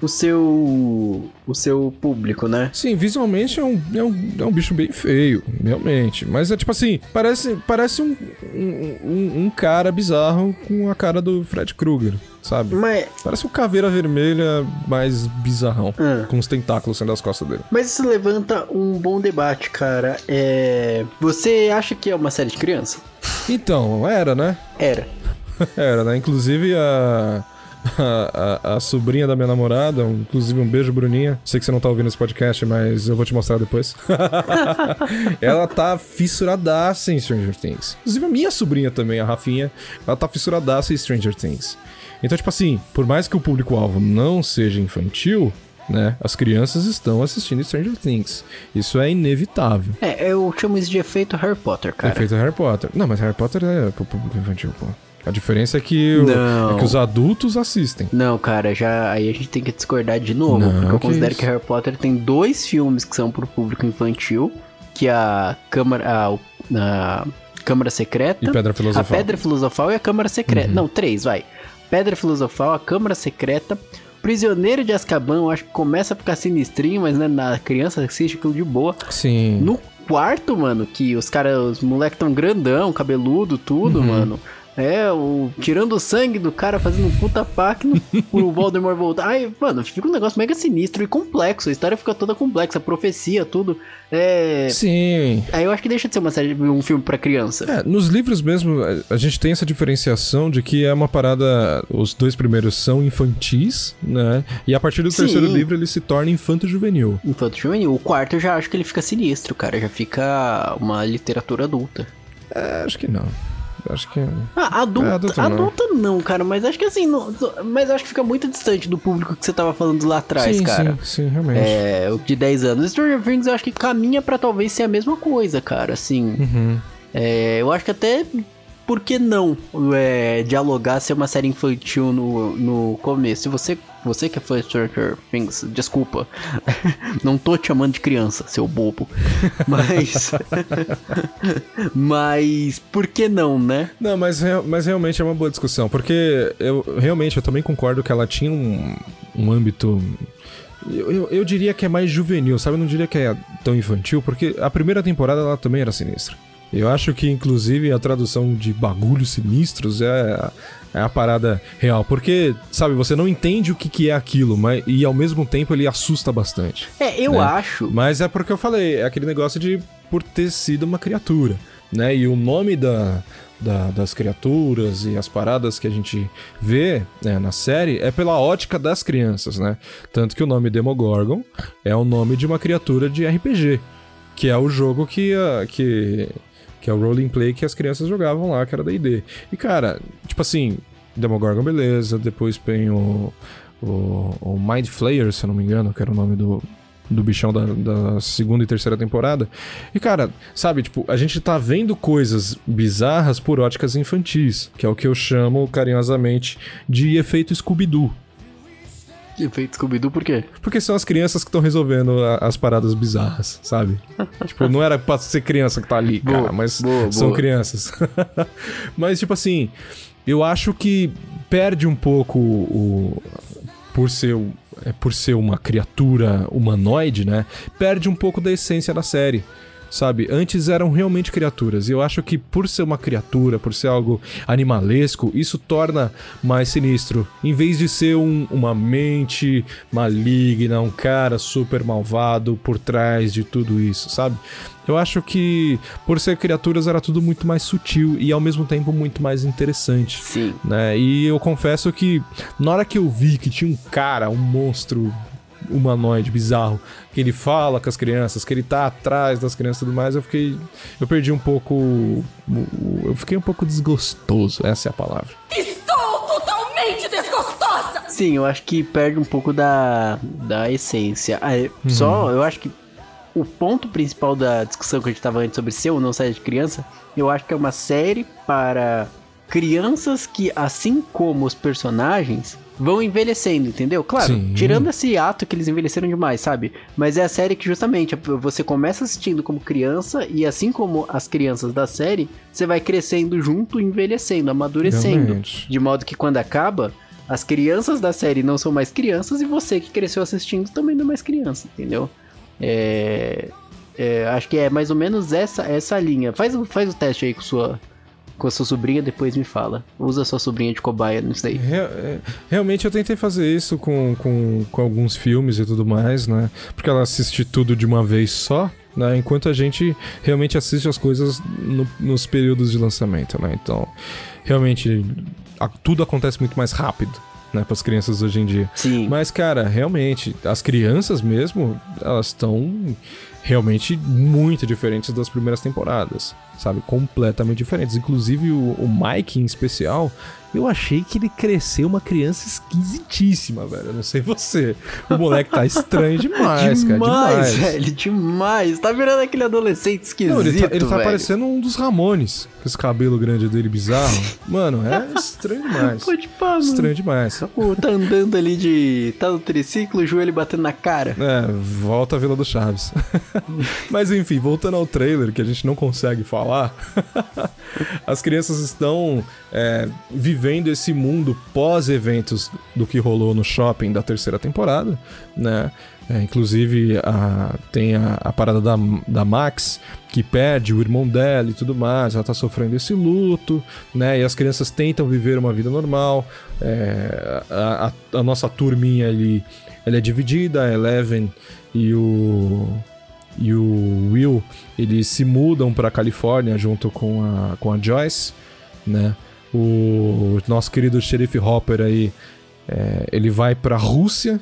o seu. o seu público, né? Sim, visualmente é um, é, um, é um bicho bem feio, realmente. Mas é tipo assim, parece, parece um, um, um- cara bizarro com a cara do Fred Krueger, sabe? Mas Parece um caveira vermelha mais bizarrão, Ah. com os tentáculos saindo das costas dele. Mas isso levanta um bom debate, cara. É. Você acha que é uma série de criança? Então, era, né? Era. Era, né? Inclusive a. A, a- a sobrinha da minha namorada, um- inclusive um beijo, Bruninha. Sei que você não tá ouvindo esse podcast, mas eu vou te mostrar depois. ela tá fissuradaça em Stranger Things. Inclusive a minha sobrinha também, a Rafinha, ela tá fissuradaça em Stranger Things. Então, tipo assim, por mais que o público-alvo não seja infantil, né? As crianças estão assistindo Stranger Things. Isso é inevitável. É, eu chamo isso de efeito Harry Potter, cara. Efeito Harry Potter. Não, mas Harry Potter é pro público infantil, pô. A diferença é que, o- é que os adultos assistem. Não, cara, já aí a gente tem que discordar de novo, Não, porque eu que considero isso. que Harry Potter tem dois filmes que são pro público infantil, que é a Câmara a, a Câmara Secreta, E Pedra a Filosofal. Pedra Filosofal e a Câmara Secreta. Não, três, vai. Pedra Filosofal, a Câmara Secreta, Prisioneiro de Azkaban, eu acho que começa a ficar sinistrinho, mas né, na criança assiste aquilo de boa. Sim. No quarto, mano, que os caras, os moleques tão grandão, cabeludo, tudo, Uhum. mano. É, o, tirando o sangue do cara, fazendo um puta pacto pro Voldemort voltar. Ai, mano, fica um negócio mega sinistro e complexo. A história fica toda complexa, a profecia, tudo. É. Sim. Aí eu acho que deixa de ser uma série, um filme pra criança. É, nos livros mesmo, a- gente tem essa diferenciação de que é uma parada. Os dois primeiros são infantis, né? E a partir do Sim. terceiro livro ele se torna infanto-juvenil. Infanto juvenil. O quarto eu já acho que ele fica sinistro, cara. Já fica uma literatura adulta. É, acho que não. Acho que. Ah, adulta, É, adulta, adulta não. não. cara, mas acho que assim, não- mas acho que fica muito distante do público que você tava falando lá atrás, sim, cara. sim, sim, realmente. É, o de 10 anos. Stranger Things eu acho que caminha pra talvez ser a mesma coisa, cara, assim. Uhum. É, eu acho que até. Por que não é, dialogar ser uma série infantil no, no começo? Se você, você que é fã de Stranger Things, desculpa. Não tô te chamando de criança, seu bobo. Mas. mas por que não, né? Não, mas, mas realmente é uma boa discussão, porque eu realmente eu também concordo que ela tinha um, um âmbito. Eu, eu, eu diria que é mais juvenil, sabe? Eu não diria que é tão infantil, porque a primeira temporada ela também era sinistra. Eu acho que, inclusive, a tradução de bagulhos sinistros é, é a parada real. Porque, sabe, você não entende o que, que é aquilo, mas, e ao mesmo tempo ele assusta bastante. É, eu Né? acho. Mas é porque eu falei, é aquele negócio de por ter sido uma criatura, né? E o nome da, da- das criaturas e as paradas que a gente vê né, na série é pela ótica das crianças, né? Tanto que o nome Demogorgon é o nome de uma criatura de RPG, que é o jogo que, a- que, que é o Rolling Play que as crianças jogavam lá, que era D&D. E cara, tipo assim, Demogorgon beleza, depois tem o, o, o Mind Flayer, se eu não me engano, que era o nome do, do bichão da, da segunda e terceira temporada. E, cara, sabe, tipo, a gente tá vendo coisas bizarras por óticas infantis, que é o que eu chamo carinhosamente de efeito Scooby-Doo. Efeito Scooby-Doo, por quê? Porque são as crianças que estão resolvendo a- as paradas bizarras, sabe? tipo, não era pra ser criança que tá ali, cara, Boa, mas boa, são boa. crianças. mas, tipo assim, eu acho que perde um pouco o. Por ser, é, por ser uma criatura humanoide, né? Perde um pouco da essência da série. Sabe? Antes eram realmente criaturas. E eu acho que por ser uma criatura, por ser algo animalesco, isso torna mais sinistro. Em vez de ser um- uma mente maligna, um cara super malvado por trás de tudo isso, sabe? Eu acho que por ser criaturas era tudo muito mais sutil e ao mesmo tempo muito mais interessante Sim. né? E eu confesso que na hora que eu vi que tinha um cara, um monstro humanoide bizarro, que ele fala com as crianças, que ele tá atrás das crianças e tudo mais, eu fiquei. Eu perdi um pouco. Eu fiquei um pouco desgostoso, essa é a palavra. Estou totalmente desgostosa! Sim, eu acho que perde um pouco da, da essência. Ah, é- Só, eu acho que o ponto principal da discussão que a gente tava antes sobre ser ou não série de criança, eu acho que é uma série para crianças que, assim como os personagens, vão envelhecendo, entendeu? Claro, Sim. tirando esse ato que eles envelheceram demais, sabe? Mas é a série que justamente você começa assistindo como criança e assim como as crianças da série, você vai crescendo junto, envelhecendo, amadurecendo. Realmente. De modo que quando acaba, as crianças da série não são mais crianças e você que cresceu assistindo também não é mais criança, entendeu? É, é, acho que é mais ou menos essa essa linha. Faz, o- faz o teste aí com sua com a sua sobrinha, depois me fala. Usa a sua sobrinha de cobaia nisso aí. Re- é, realmente eu tentei fazer isso com, com, com alguns filmes e tudo mais, né? Porque ela assiste tudo de uma vez só, né? Enquanto a gente realmente assiste as coisas no- nos períodos de lançamento, né? Então, realmente, a- tudo acontece muito mais rápido, né? Para as crianças hoje em dia. Sim. Mas, cara, realmente, as crianças mesmo, elas estão realmente muito diferentes das primeiras temporadas, sabe? Completamente diferentes. Inclusive, o, o Mike, em especial, eu achei que ele cresceu uma criança esquisitíssima, velho. Eu não sei você. O moleque tá estranho demais, cara. demais, Demais. velho, demais. Tá virando aquele adolescente esquisito, Não, ele tá, ele tá parecendo um dos Ramones, com esse cabelo grande dele bizarro. Mano, é estranho demais. Pode pá. Estranho demais. Pô, tá andando ali de... Tá no triciclo, o joelho batendo na cara. É, volta a Vila do Chaves. Mas enfim, voltando ao trailer, que a gente não consegue falar, as crianças estão é, vivendo esse mundo pós-eventos do que rolou no shopping da terceira temporada, né? É, inclusive, a- tem a, a parada da, da Max, que perde o irmão dela e tudo mais, ela tá sofrendo esse luto, né? E as crianças tentam viver uma vida normal. É, a, a- nossa turminha ali, ela é dividida, a Eleven e o e o Will, eles se mudam pra Califórnia junto com a, com a Joyce, né? O nosso querido xerife Hopper aí, é, ele vai pra Rússia,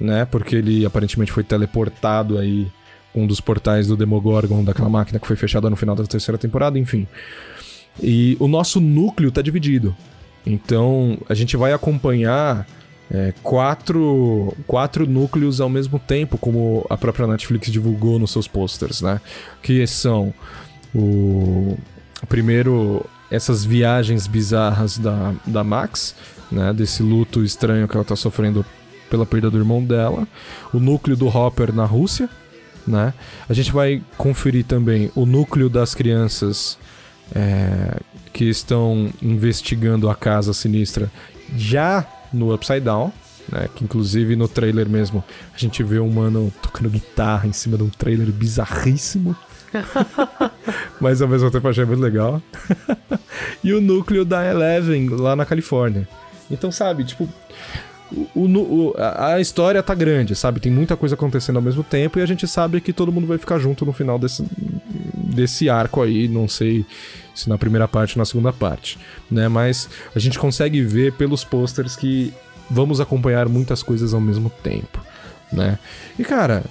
né? Porque ele aparentemente foi teleportado aí um dos portais do Demogorgon, daquela máquina que foi fechada no final da terceira temporada, enfim. E o nosso núcleo tá dividido. Então a gente vai acompanhar é, quatro, quatro núcleos ao mesmo tempo, como a própria Netflix divulgou nos seus posters, né? Que são o, o primeiro essas viagens bizarras da, da Max, né? Desse luto estranho que ela tá sofrendo pela perda do irmão dela, o núcleo do Hopper na Rússia, né? A gente vai conferir também o núcleo das crianças é, que estão investigando a casa sinistra já no Upside Down, né? Que inclusive no trailer mesmo a gente vê um mano tocando guitarra em cima de um trailer bizarríssimo. Mas ao mesmo tempo achei muito legal. e o núcleo da Eleven lá na Califórnia. Então, sabe, tipo, o- o a história tá grande, sabe? Tem muita coisa acontecendo ao mesmo tempo e a gente sabe que todo mundo vai ficar junto no final desse, desse arco aí. Não sei se na primeira parte ou na segunda parte, né? Mas a gente consegue ver pelos posters que vamos acompanhar muitas coisas ao mesmo tempo, né? E cara,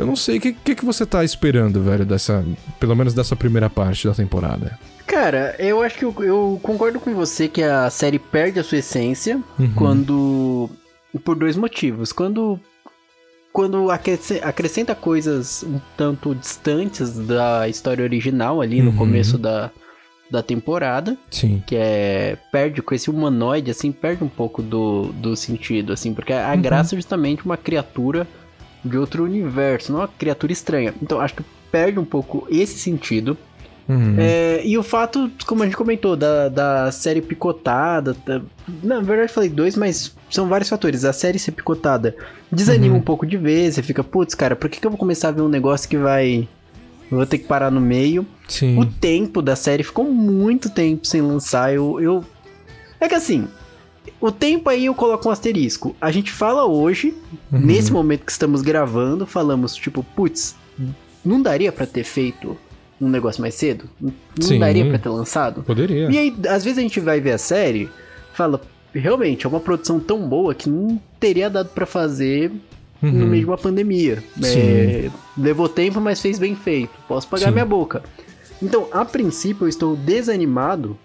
eu não sei o que, que, que você tá esperando, velho, dessa. Pelo menos dessa primeira parte da temporada. Cara, eu acho que eu, eu concordo com você que a série perde a sua essência Uhum. quando. Por dois motivos. Quando. Quando acresce- acrescenta coisas um tanto distantes da história original ali no Uhum. começo da, da temporada, Sim. que é. Perde com esse humanoide, assim, perde um pouco do, do sentido, assim, porque a Uhum. graça é justamente uma criatura de outro universo, não uma criatura estranha. Então acho que perde um pouco esse sentido. Uhum. É, e o fato, como a gente comentou, da, da série picotada. da- na verdade, eu falei dois, mas são vários fatores. A série ser picotada desanima Uhum. um pouco de ver. Você fica, putz, cara, por que, que eu vou começar a ver um negócio que vai. Eu vou ter que parar no meio. Sim. O tempo da série ficou muito tempo sem lançar. Eu. eu... É que assim. O tempo aí eu coloco um asterisco. A gente fala hoje, Uhum. nesse momento que estamos gravando, falamos tipo, putz, não daria pra ter feito um negócio mais cedo? Não Sim. daria pra ter lançado? Poderia. E aí, às vezes a gente vai ver a série, fala, realmente, é uma produção tão boa que não teria dado pra fazer no Uhum. meio de uma pandemia. É, levou tempo, mas fez bem feito. Posso pagar Sim. minha boca. Então, a princípio, eu estou desanimado.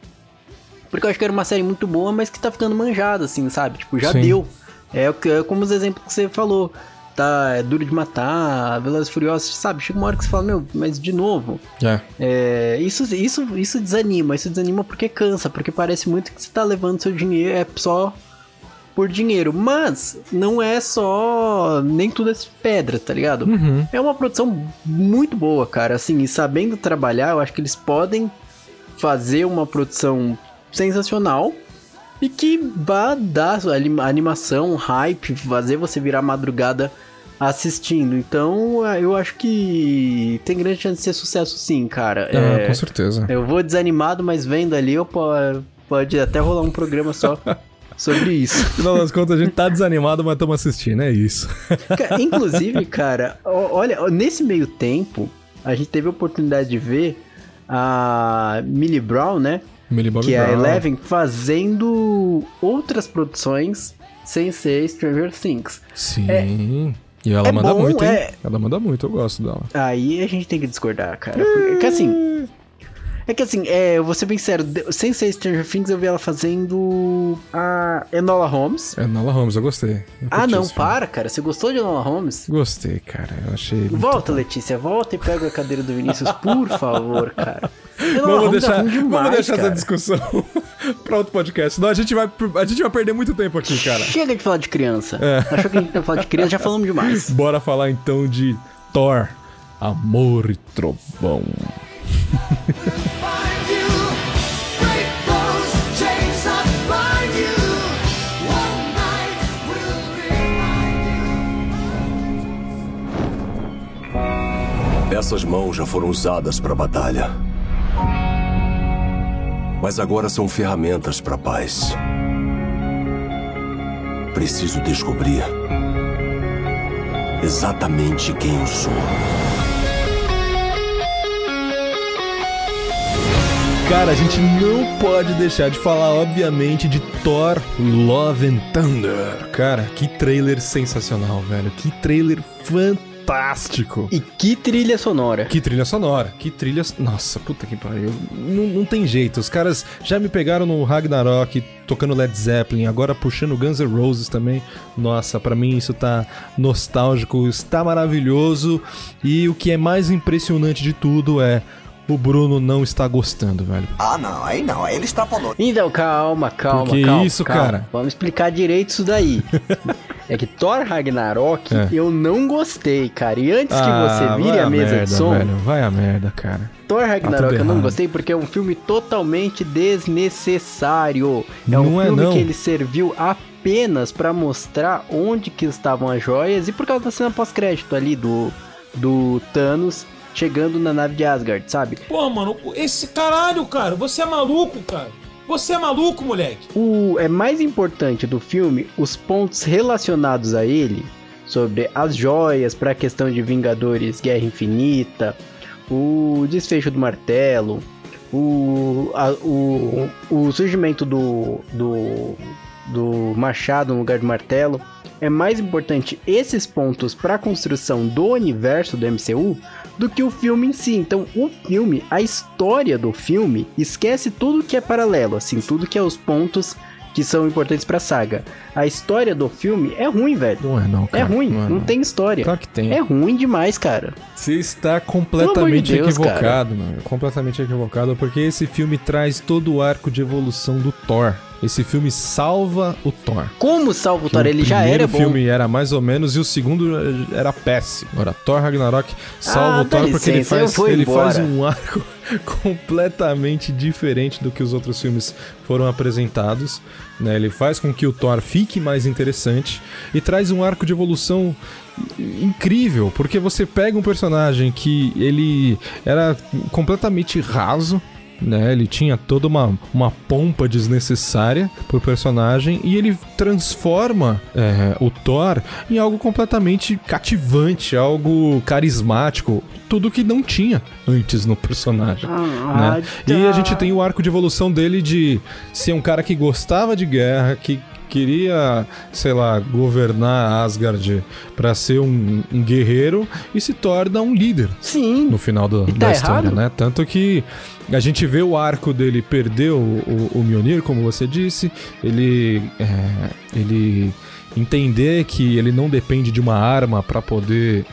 Porque eu acho que era uma série muito boa, mas que tá ficando manjada, assim, sabe? Tipo, já Sim. deu. É, é como os exemplos que você falou. Tá, é duro de matar, Velozes Furiosos, sabe? Chega uma hora que você fala, meu, mas de novo. É. É, isso, isso, isso desanima, isso desanima porque cansa, porque parece muito que você tá levando seu dinheiro, é só por dinheiro. Mas não é só. Nem tudo é pedra, tá ligado? Uhum. É uma produção muito boa, cara. Assim, e sabendo trabalhar, eu acho que eles podem fazer uma produção sensacional e que anim- animação, hype, fazer você virar madrugada assistindo. Então, eh, eu acho que tem grande chance de ser sucesso sim, cara. Ah, É, com certeza. eu vou desanimado, mas vendo ali, eu po- pode até rolar um programa só sobre isso. No final das contas, a gente tá desanimado, mas estamos assistindo, é isso. Inclusive, cara, olha, nesse meio tempo, a gente teve a oportunidade de ver a Millie Brown, né? Millie Bobby que é a. Eleven fazendo outras produções sem ser Stranger Things. Sim. E ela é manda bom, muito, hein? é- Ela manda muito, eu gosto dela. Aí a gente tem que discordar, cara. Porque assim. É que assim, é, eu vou ser bem sério, sem ser Stranger Things, eu vi ela fazendo a Enola Holmes. É Nala Holmes, eu gostei. Eu Ah, não, para, cara. Você gostou de Enola Holmes? Gostei, cara. Eu achei. Volta. Letícia, volta e pega a cadeira do Vinícius, por favor, cara. Enola Vamos Holmes é deixar, ruim demais, vamos deixar essa cara. discussão pra outro podcast. Senão a gente, vai, a gente vai perder muito tempo aqui, cara. Chega de falar de criança. É. Achou que a gente ia falar de criança, já falamos demais. Bora falar então de Thor, Amor e Trovão. Essas mãos já foram usadas para batalha. Mas agora são ferramentas para paz. Preciso descobrir exatamente quem eu sou. Cara, a gente não pode deixar de falar, obviamente, de Thor Love and Thunder. Cara, que trailer sensacional, velho. Que trailer fantástico. E que trilha sonora. Que trilha sonora, que trilha. Nossa, puta que pariu. Não, não tem jeito. Os caras já me pegaram no Ragnarok tocando Led Zeppelin, agora puxando Guns N' Roses também. Nossa, pra mim isso tá nostálgico, está maravilhoso. E o que é mais impressionante de tudo é. O Bruno não está gostando, velho. Ah, não, aí não, aí ele extrapolou. Então, calma, calma, Por que calma. isso, calma. cara? Vamos explicar direito isso daí. é que Thor Ragnarok É. eu não gostei, cara. E antes que você Ah, vire vai a mesa merda, de som, Velho, vai a merda, cara. Thor Ragnarok tudo eu não gostei porque é um filme totalmente desnecessário. É Não um é, filme não. que ele serviu apenas pra mostrar onde que estavam as joias e por causa da cena pós-crédito ali do, do Thanos chegando na nave de Asgard, sabe? Pô, mano, esse caralho, cara, você é maluco, cara. Você é maluco, moleque. O é mais importante do filme os pontos relacionados a ele sobre as joias para a questão de Vingadores Guerra Infinita, o desfecho do martelo, o, a- o, o surgimento do, do, do machado no lugar do martelo. É mais importante esses pontos para a construção do universo do MCU do que o filme em si. Então, o filme, a história do filme, esquece tudo que é paralelo, assim, tudo que é os pontos que são importantes pra saga. A história do filme é ruim, velho. Não é, não, É cara. ruim, é, não tem história. Claro que tem. É ruim demais, cara. Você está completamente de Deus, equivocado, mano. Completamente equivocado, porque esse filme traz todo o arco de evolução do Thor. Esse filme salva o Thor. Como salva o Thor? o Ele já era bom. filme era mais ou menos e o segundo era péssimo. Agora, Thor Ragnarok salva Ah, o Thor porque ele licença, faz, ele faz um arco completamente diferente do que os outros filmes foram apresentados. Né? Ele faz com que o Thor fique mais interessante e traz um arco de evolução incrível, porque você pega um personagem que ele era completamente raso, né? Ele tinha toda uma, uma pompa desnecessária pro personagem e ele transforma é, o Thor em algo completamente cativante, algo carismático, tudo que não tinha antes no personagem. Ah, né? E a tá. gente tem o arco de evolução dele de ser um cara que gostava de guerra, que queria, sei lá, governar Asgard pra ser um, um guerreiro e se torna um líder Sim. no final do- E da tá história, errado? né? Tanto que A gente vê o arco dele perder o, o, o como você disse. Ele, é, ele entender que ele não depende de uma arma para poder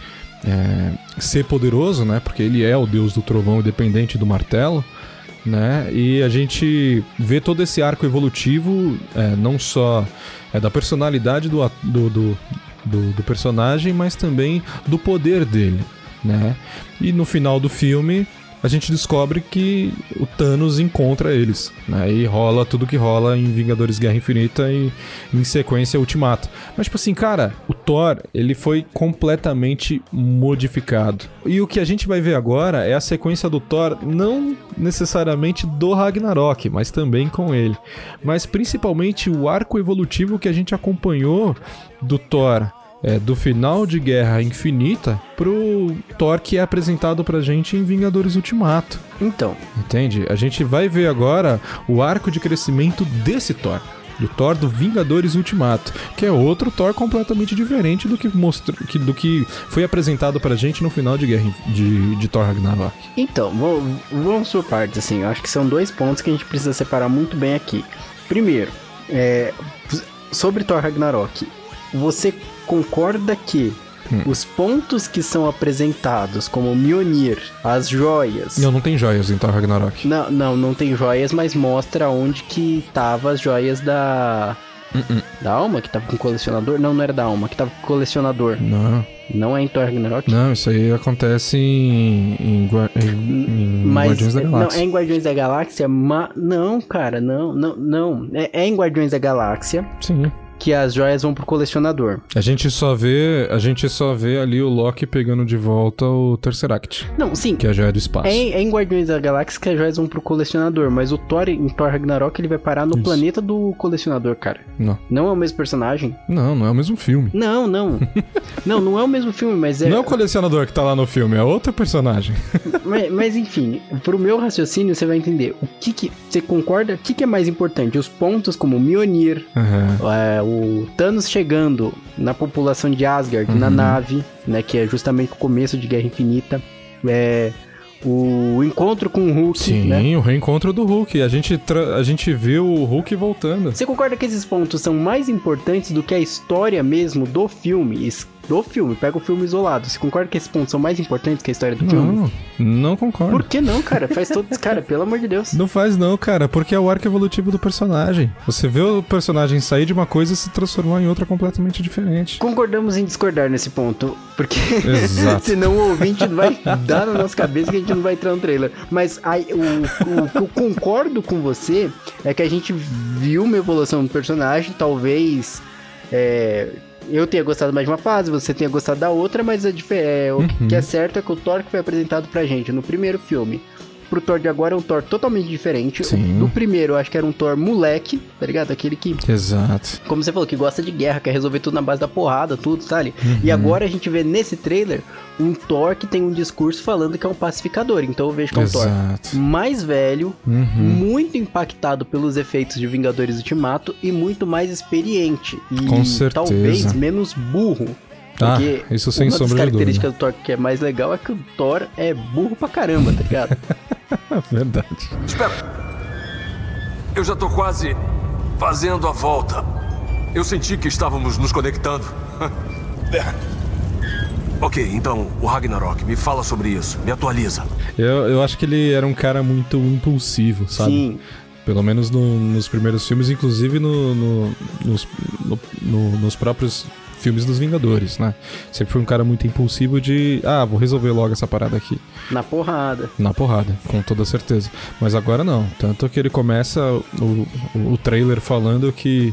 é, ser poderoso, né? Porque ele é o deus do trovão independente do martelo, né? E a gente vê todo esse arco evolutivo, é, não só é, da personalidade do, do, do, do personagem, mas também do poder dele, né? E no final do filme a gente descobre que o Thanos encontra eles, né? E rola tudo que rola em Vingadores Guerra Infinita e em sequência Ultimato. Mas tipo assim, cara, o Thor, ele foi completamente modificado. E o que a gente vai ver agora é a sequência do Thor, não necessariamente do Ragnarok, mas também com ele. Mas principalmente o arco evolutivo que a gente acompanhou do Thor é, do final de Guerra Infinita pro Thor que é apresentado pra gente em Vingadores Ultimato. Então, Entende? A gente vai ver agora o arco de crescimento desse Thor. Do Thor do Vingadores Ultimato, que é outro Thor completamente diferente do que, mostrou, que, do que foi apresentado pra gente no final de Guerra de, de Thor Ragnarok. Então, vamos, vamos por partes, assim. Eu acho que são dois pontos que a gente precisa separar muito bem aqui. Primeiro, é, sobre Thor Ragnarok, você concorda que Hum. os pontos que são apresentados, como Mjolnir, as joias. Não, não tem joias em Thor Ragnarok. Não, não, não tem joias, mas mostra onde que tava as joias da. Uh-uh. Da alma, que tava com colecionador? Não, não era da alma, que tava com colecionador. Não, Não é em Thor Ragnarok? não, isso aí acontece em, em, em- em Mas Guardiões da não, Galáxia. é em Guardiões da Galáxia, mas não, cara, não, não, não. É, é em Guardiões da Galáxia Sim. Que as joias vão pro colecionador. A gente só vê, a gente só vê ali o Loki pegando de volta o Tesseract, Não, sim. que é a joia do espaço. É, em- é em Guardiões da Galáxia que as joias vão pro colecionador, mas o Thor em Thor Ragnarok ele vai parar no Isso. planeta do colecionador, cara. Não. Não é o mesmo personagem? Não, não é o mesmo filme. Não, não. não, não é o mesmo filme, mas é. Não é o colecionador que tá lá no filme, é outro personagem. mas, mas enfim, pro meu raciocínio você vai entender. O que que. Você concorda? O que que é mais importante? Os pontos como Mjolnir, Aham. é, o Thanos chegando na população de Asgard, na Uhum. nave, né? Que é justamente o começo de Guerra Infinita. É, o encontro com o Hulk, Sim, né? o reencontro do Hulk. A gente, a gente viu o Hulk voltando. Você concorda que esses pontos são mais importantes do que a história mesmo do filme? Es- Do filme, pega o filme isolado. Você concorda que esses pontos são mais importantes que a história do filme? Não, não concordo. Por que não, cara? Faz todo. Cara, pelo amor de Deus. Não faz não, cara, porque é o arco evolutivo do personagem. Você vê o personagem sair de uma coisa e se transformar em outra completamente diferente. Concordamos em discordar nesse ponto, porque senão o ouvinte vai dar na nossa cabeça que a gente não vai entrar no trailer. Mas aí, o, o que eu concordo com você é que a gente viu uma evolução do personagem, talvez é, eu tenha gostado mais de uma fase, você tenha gostado da outra, mas a é, o Uhum. que é certo é que o Thor que foi apresentado pra gente no primeiro filme. Pro Thor de agora é um Thor totalmente diferente. Sim. Do primeiro eu acho que era um Thor moleque, tá ligado? Aquele que Exato. como você falou, que gosta de guerra, quer resolver tudo na base da porrada, tudo, sabe? E agora a gente vê nesse trailer um Thor que tem um discurso falando que é um pacificador. Então eu vejo que é um Thor Exato. mais velho, Uhum. muito impactado pelos efeitos de Vingadores Ultimato e muito mais experiente. E Com certeza. talvez menos burro. Ah, Porque isso sem uma das sombra de características do Thor que é mais legal é que o Thor é burro pra caramba, tá ligado? Verdade. Espera. Eu já tô quase fazendo a volta. Eu senti que estávamos nos conectando. ok, então, o Ragnarok, me fala sobre isso. Me atualiza. Eu, eu acho que ele era um cara muito impulsivo, sabe? Sim. Pelo menos no- nos primeiros filmes, inclusive no- no- nos, no- no- nos próprios filmes dos Vingadores, né? Sempre foi um cara muito impulsivo de, ah, vou resolver logo essa parada aqui. Na porrada. Na porrada, com toda certeza. Mas agora não. Tanto que ele começa o, o, o trailer falando que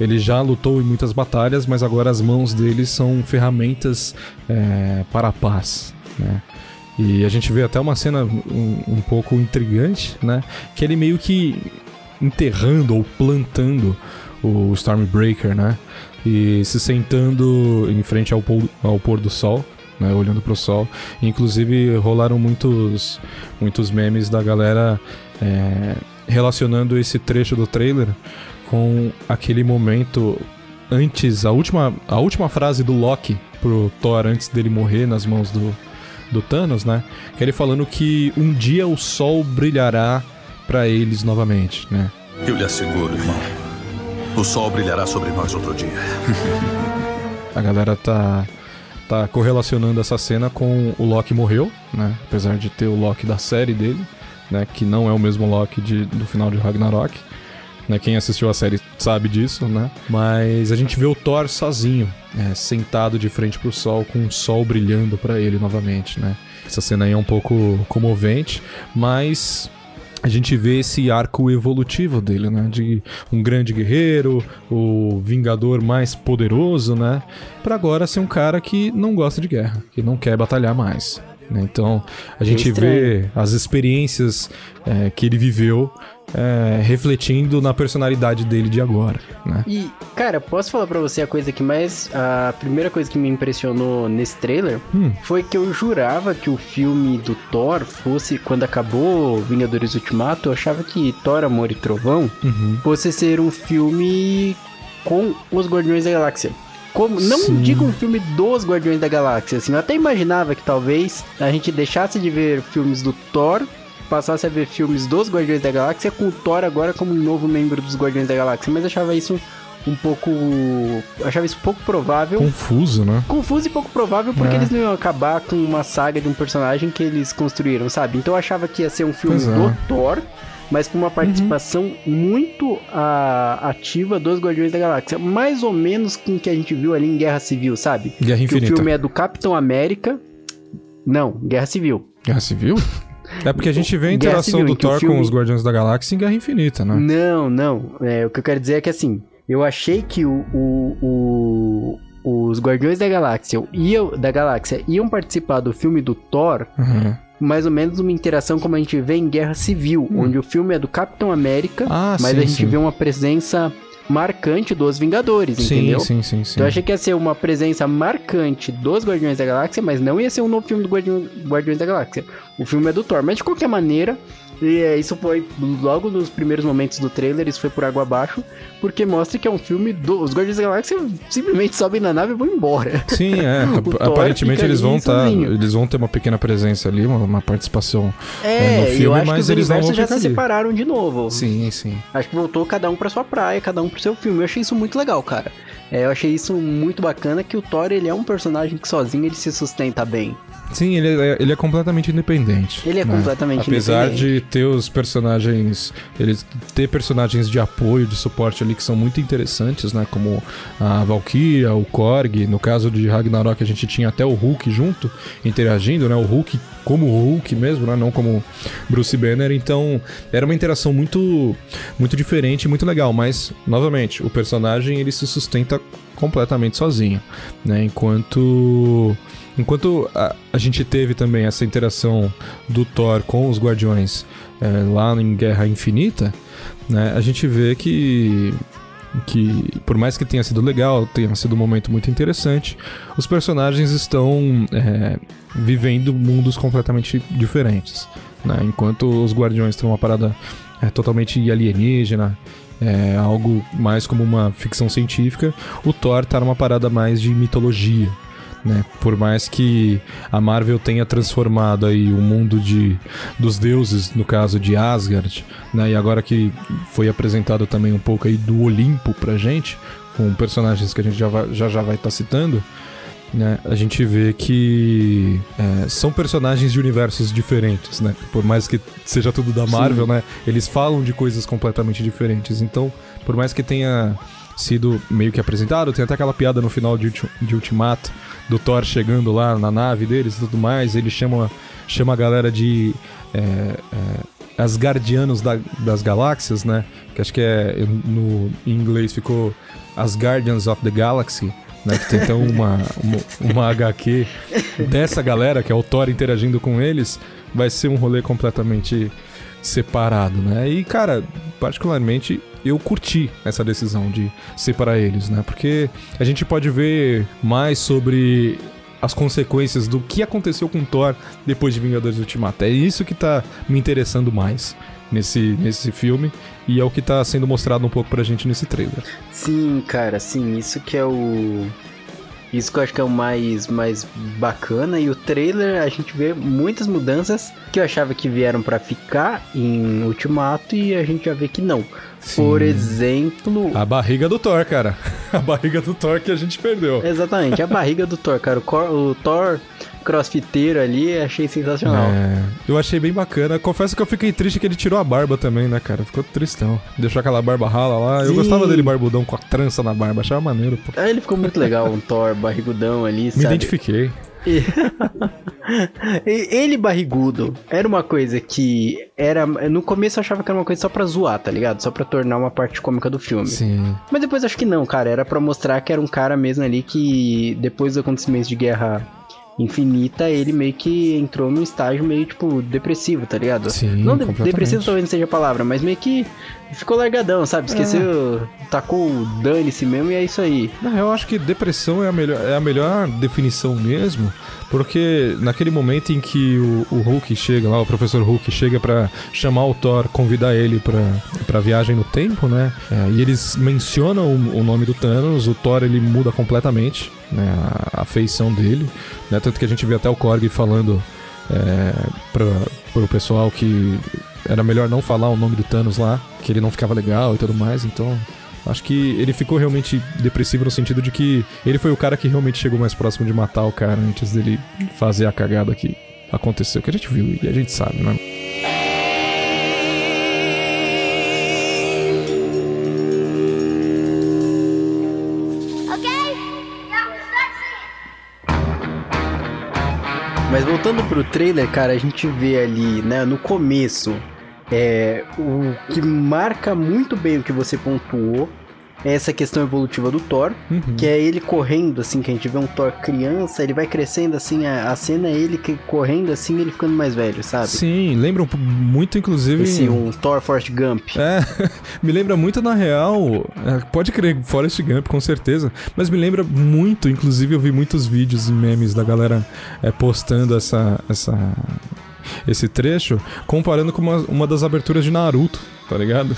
ele já lutou em muitas batalhas, mas agora as mãos dele são ferramentas é, para a paz, né? E a gente vê até uma cena um, um pouco intrigante, né? Que ele meio que enterrando ou plantando o Stormbreaker, né? E se sentando em frente ao, pôr- ao pôr do sol, né? Olhando pro sol. Inclusive rolaram muitos, muitos memes da galera é, relacionando esse trecho do trailer com aquele momento antes, a última, a última frase do Loki pro Thor antes dele morrer nas mãos do, do Thanos, né? Que ele falando que um dia o sol brilhará pra eles novamente, né? Eu lhe asseguro, irmão. O sol brilhará sobre nós outro dia. A galera tá tá correlacionando essa cena com o Loki morreu, né? Apesar de ter o Loki da série dele, né? Que não é o mesmo Loki de, do final de Ragnarok. Né? Quem assistiu a série sabe disso, né? Mas a gente vê o Thor sozinho, é, sentado de frente pro sol, com o sol brilhando pra ele novamente, né? Essa cena aí é um pouco comovente, mas a gente vê esse arco evolutivo dele, né? De um grande guerreiro, o vingador mais poderoso, né? Pra agora ser um cara que não gosta de guerra, que não quer batalhar mais. né? Então a gente vê as experiências é, que ele viveu é, refletindo na personalidade dele de agora, né? E, cara, posso falar pra você a coisa que mais. A primeira coisa que me impressionou nesse trailer Hum. foi que eu jurava que o filme do Thor fosse. Quando acabou Vingadores Ultimato, eu achava que Thor, Amor e Trovão Uhum. fosse ser um filme com os Guardiões da Galáxia. Como, não Sim. digo um filme dos Guardiões da Galáxia, assim, eu até imaginava que talvez a gente deixasse de ver filmes do Thor, passasse a ver filmes dos Guardiões da Galáxia, com o Thor agora como um novo membro dos Guardiões da Galáxia, mas achava isso um pouco. achava isso pouco provável. Confuso, né? Confuso e pouco provável porque É. eles não iam acabar com uma saga de um personagem que eles construíram, sabe? Então eu achava que ia ser um filme Pois é. do Thor, mas com uma participação muito ah, ativa dos Guardiões da Galáxia. Mais ou menos com o que a gente viu ali em Guerra Civil, sabe? Guerra que o Infinita. filme é do Capitão América. Não, Guerra Civil. Guerra Civil? É porque a gente vê a interação do em que o Thor filme- com os Guardiões da Galáxia em Guerra Infinita, né? Não, não. É, o que eu quero dizer é que assim, eu achei que o, o- o- os Guardiões da Galáxia, iam, da Galáxia iam participar do filme do Thor Uhum. mais ou menos uma interação como a gente vê em Guerra Civil, onde o filme é do Capitão América, Hum. Ah, mas sim, a gente sim. vê uma presença marcante dos Vingadores, Sim, entendeu? sim, sim, sim. Então eu achei que ia ser uma presença marcante dos Guardiões da Galáxia, mas não ia ser um novo filme do Guardiões da Galáxia. O filme é do Thor, mas de qualquer maneira, e, é, isso foi logo nos primeiros momentos do trailer, isso foi por água abaixo, porque mostra que é um filme dos Guardiões da Galáxia simplesmente sobem na nave e vão embora. Sim, é. Aparentemente eles vão tá, eles vão ter uma pequena presença ali, uma, uma participação É, é, no e eu filme, acho que mas os eles não vão já se ali. separaram de novo. Sim, sim. Acho que voltou cada um pra sua praia, cada um pro seu filme. Eu achei isso muito legal, cara. É, eu achei isso muito bacana que o Thor, ele é um personagem que sozinho ele se sustenta bem. Sim, ele é, ele é completamente independente. Ele é né? completamente Apesar independente. de ter os personagens. Eles ter personagens de apoio, de suporte ali que são muito interessantes, né? Como a Valkyria, o Korg. No caso de Ragnarok, a gente tinha até o Hulk junto, interagindo, né? O Hulk como o Hulk mesmo, né? Não como Bruce Banner. Então, era uma interação muito, muito diferente e muito legal. Mas, novamente, o personagem ele se sustenta completamente sozinho, né? Enquanto enquanto a, a gente teve também essa interação do Thor com os Guardiões é, lá em Guerra Infinita, né? A gente vê que que por mais que tenha sido legal, tenha sido um momento muito interessante, os personagens estão é, vivendo mundos completamente diferentes, né? Enquanto os Guardiões têm uma parada é, totalmente alienígena, é algo mais como uma ficção científica, o Thor tá numa parada mais de mitologia, né? Por mais que a Marvel tenha transformado aí o mundo de dos deuses, no caso de Asgard, né? E agora que foi apresentado também um pouco aí do Olimpo pra gente, com personagens que a gente já vai- já, já vai estar citando, né? A gente vê que é, são personagens de universos diferentes, né? Por mais que seja tudo da Marvel, né? Eles falam de coisas completamente diferentes. Então, por mais que tenha sido meio que apresentado, tem até aquela piada no final de, de Ultimato do Thor chegando lá na nave deles e tudo mais. Ele chama, chama a galera de é, é, da- das Galáxias, né? Que acho que é no em inglês ficou As Guardians of the Galaxy. Né, que tem então uma, uma, uma HQ dessa galera, que é o Thor interagindo com eles, vai ser um rolê completamente separado, né? E, cara, particularmente eu curti essa decisão de separar eles, né? Porque a gente pode ver mais sobre as consequências do que aconteceu com Thor depois de Vingadores Ultimato. É isso que tá me interessando mais nesse, nesse filme e é o que tá sendo mostrado um pouco pra gente nesse trailer. Sim, cara, sim, isso que é o. Isso que eu acho que é o mais, mais bacana. E o trailer a gente vê muitas mudanças que eu achava que vieram pra ficar em Ultimato e a gente já vê que não. Por exemplo. A barriga do Thor, cara. A barriga do Thor que a gente perdeu. Exatamente, a barriga do Thor, cara. O Thor crossfiteiro ali, achei sensacional. É, eu achei bem bacana. Confesso que eu fiquei triste que ele tirou a barba também, né, cara? Ficou tristão. Deixou aquela barba rala lá. Eu Sim. gostava dele barbudão com a trança na barba. Achava maneiro, pô. Aí ele ficou muito legal, um Thor barrigudão ali, Me sabe? identifiquei. Ele barrigudo era uma coisa que era. No começo eu achava que era uma coisa só pra zoar, tá ligado? Só pra tornar uma parte cômica do filme. Sim. Mas depois acho que não, cara. Era pra mostrar que era um cara mesmo ali que, depois dos acontecimentos de guerra infinita, ele meio que entrou num estágio meio, tipo, depressivo, tá ligado? Sim, Não, de- depressivo talvez não seja a palavra, mas meio que ficou largadão, sabe? Esqueceu, tacou o dane-se mesmo e é isso aí. Eu acho que depressão é a melhor, é a melhor definição mesmo, porque naquele momento em que o, o Hulk chega lá, o professor Hulk chega pra chamar o Thor, convidar ele pra, pra viagem no tempo, né? É, e eles mencionam o, o nome do Thanos, o Thor ele muda completamente, né? A, a feição dele, né? Tanto que a gente vê até o Korg falando é, pra, pro pessoal que era melhor não falar o nome do Thanos lá, que ele não ficava legal e tudo mais, então acho que ele ficou realmente depressivo no sentido de que ele foi o cara que realmente chegou mais próximo de matar o cara antes dele fazer a cagada que aconteceu, que a gente viu e a gente sabe, né? Mas voltando pro trailer, cara, a gente vê ali, né, no começo, é, o que marca muito bem o que você pontuou essa questão evolutiva do Thor, que é ele correndo, assim, que a gente vê um Thor criança, ele vai crescendo, assim, a, a cena é ele que, correndo, assim, ele ficando mais velho, sabe? Sim, lembra muito, inclusive. Esse um Thor Forrest Gump. É, me lembra muito na real. é, pode crer, Forrest Gump, com certeza. Mas me lembra muito, inclusive eu vi muitos vídeos e memes da galera é, postando essa, essa, esse trecho, comparando com uma, uma das aberturas de Naruto, tá ligado?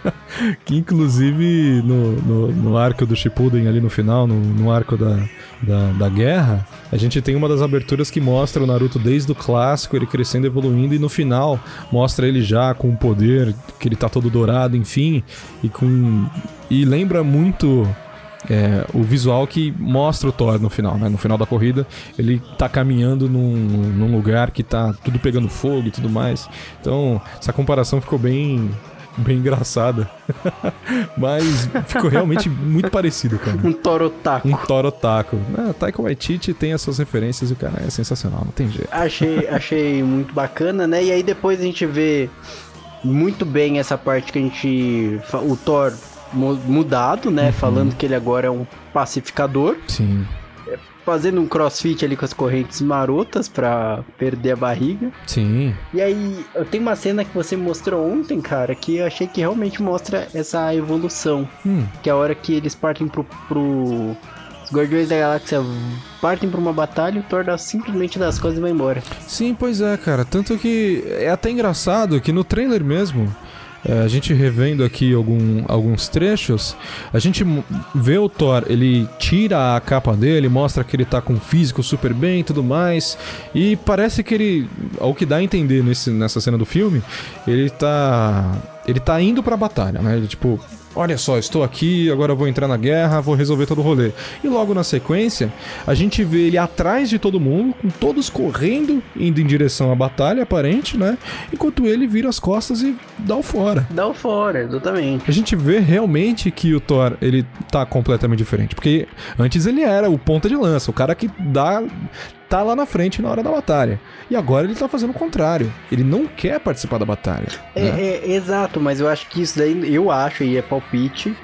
que inclusive no, no, no arco do Shippuden ali no final, no, no arco da, da, da guerra, a gente tem uma das aberturas que mostra o Naruto desde o clássico, ele crescendo, evoluindo, e no final mostra ele já com o poder, que ele tá todo dourado, enfim, e com. E lembra muito é, o visual que mostra o Thor no final, né? No final da corrida, ele tá caminhando num, num lugar que tá tudo pegando fogo e tudo mais. Então, essa comparação ficou bem. Bem engraçada. Mas ficou realmente muito parecido, cara. Um Thor otaku. Um Thor otaku. Ah, Taika Waititi tem as suas referências e o cara é sensacional, não tem jeito. Achei, achei muito bacana, né? E aí depois a gente vê muito bem essa parte que a gente. O Thor mudado, né? Falando que ele agora é um pacificador. Sim. Fazendo um crossfit ali com as correntes marotas pra perder a barriga. Sim. E aí, eu tenho uma cena que você mostrou ontem, cara, que eu achei que realmente mostra essa evolução. Hum. Que é a hora que eles partem pro. pro... Os Guardiões da Galáxia partem pra uma batalha e o Thor dá simplesmente das costas e vai embora. Sim, pois é, cara. Tanto que é até engraçado que no trailer mesmo, é, a gente revendo aqui algum- alguns trechos, a gente vê o Thor, ele tira a capa dele, mostra que ele tá com o físico super bem e tudo mais, e parece que ele, ao que dá a entender nesse, nessa cena do filme, ele tá. Ele tá indo pra batalha, né? Ele tipo. Olha só, estou aqui, agora eu vou entrar na guerra, vou resolver todo o rolê. E logo na sequência, a gente vê ele atrás de todo mundo, com todos correndo, indo em direção à batalha aparente, né? Enquanto ele vira as costas e dá o fora. Dá o fora, exatamente. A gente vê realmente que o Thor, ele tá completamente diferente. Porque antes ele era o ponta de lança, o cara que dá. Tá lá na frente na hora da batalha. E agora ele tá fazendo o contrário. Ele não quer participar da batalha. É, né? é, exato, mas eu acho que isso daí, eu acho, e é palpite,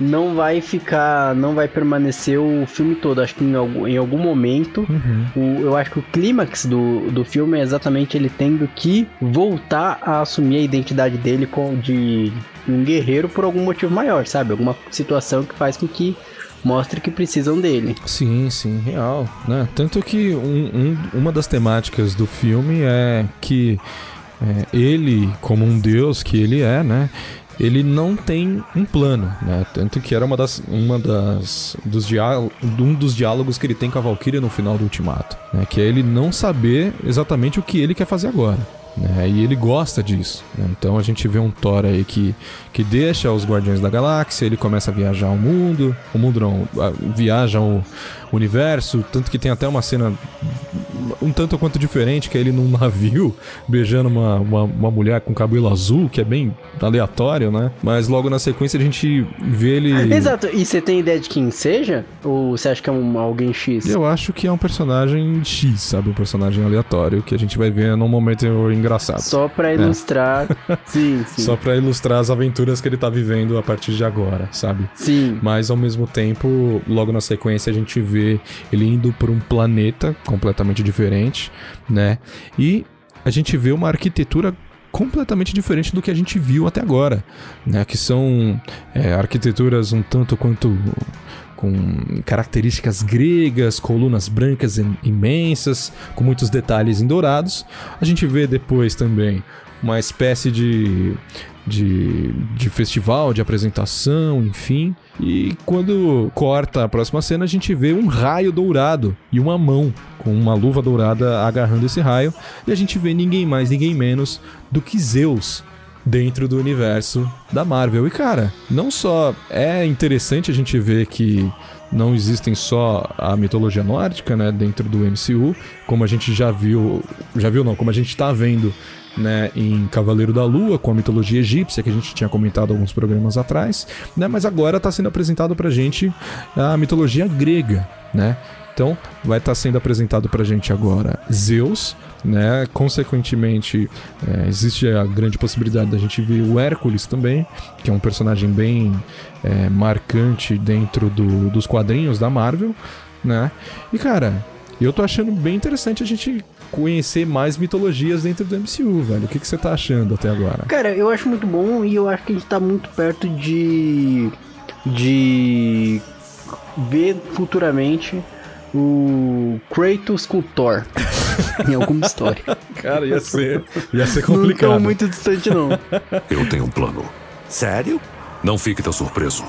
não vai ficar, não vai permanecer o filme todo. Acho que em algum, em algum momento, o- eu acho que o clímax do, do filme é exatamente ele tendo que voltar a assumir a identidade dele com, de um guerreiro por algum motivo maior, sabe? Alguma situação que faz com que mostre que precisam dele. Sim, sim, real. Né? Tanto que um- um- uma das temáticas do filme é que é, ele, como um deus que ele é, né? ele não tem um plano, né? Tanto que era uma das, uma das dos um dos diálogos que ele tem com a Valkyria no final do Ultimato, né? Que é ele não saber exatamente o que ele quer fazer agora. Né? E ele gosta disso. né? Então a gente vê um Thor aí que, que deixa os Guardiões da Galáxia, ele começa a viajar o mundo, o mundo não, viaja o universo, tanto que tem até uma cena um tanto quanto diferente, que é ele num navio beijando uma, uma, uma mulher com cabelo azul, que é bem aleatório, né? Mas logo na sequência a gente vê ele. Exato. E você tem ideia de quem seja? Ou você acha que é um, alguém X? Eu acho que é um personagem X, sabe? Um personagem aleatório que a gente vai ver num momento engraçado. Só pra ilustrar. sim, sim. É. Só pra ilustrar as aventuras que ele tá vivendo a partir de agora, sabe? Sim. Mas ao mesmo tempo, logo na sequência, a gente vê ele indo por um planeta completamente diferente, né? E a gente vê uma arquitetura completamente diferente do que a gente viu até agora, né? Que são é, arquiteturas um tanto quanto com características gregas, colunas brancas im- imensas, com muitos detalhes em dourados. A gente vê depois também uma espécie de, de, de festival, de apresentação, enfim. E quando corta a próxima cena, a gente vê um raio dourado e uma mão com uma luva dourada agarrando esse raio. E a gente vê ninguém mais, ninguém menos do que Zeus dentro do universo da Marvel. E cara, não só é interessante a gente ver que não existem só a mitologia nórdica, né, dentro do MCU, como a gente já viu, já viu não, como a gente tá vendo, né, em Cavaleiro da Lua, com a mitologia egípcia que a gente tinha comentado alguns programas atrás, né, mas agora tá sendo apresentado pra gente a mitologia grega, né? Então, vai estar sendo apresentado pra gente agora Zeus, né? Consequentemente, é, existe a grande possibilidade da gente ver o Hércules também, que é um personagem bem é, marcante dentro do- dos quadrinhos da Marvel, né? E cara, eu tô achando bem interessante a gente conhecer mais mitologias dentro do MCU, velho. O que, que você tá achando até agora? Cara, eu acho muito bom e eu acho que a gente tá muito perto de. de. ver futuramente o Kratos com o Thor em alguma história. Cara, ia ser, ia ser Não complicado. tão muito distante, não. Eu tenho um plano. Sério? Não fique tão surpreso.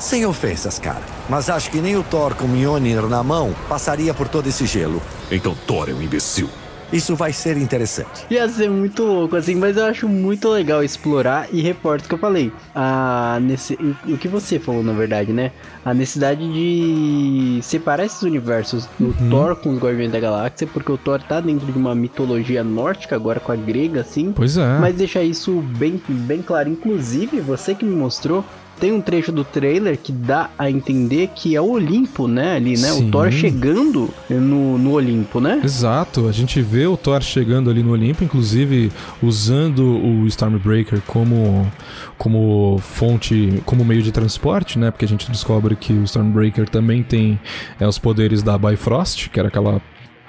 Sem ofensas, cara. Mas acho que nem o Thor com Mjolnir na mão passaria por todo esse gelo. Então Thor é um imbecil. Isso vai ser interessante. Ia ser muito louco, assim, mas eu acho muito legal explorar e reporto que eu falei. A nesse, o que você falou, na verdade, né? A necessidade de separar esses universos do Thor com os Guardiões da Galáxia, porque o Thor tá dentro de uma mitologia nórdica, agora com a grega, assim. Pois é. Mas deixar isso bem, bem claro. Inclusive, você que me mostrou, tem um trecho do trailer que dá a entender que é o Olimpo, né? Ali, né? Sim. O Thor chegando no, no Olimpo, né? Exato, a gente vê o Thor chegando ali no Olimpo, inclusive usando o Stormbreaker como, como fonte, como meio de transporte, né? Porque a gente descobre que o Stormbreaker também tem é, os poderes da Bifrost, que era aquela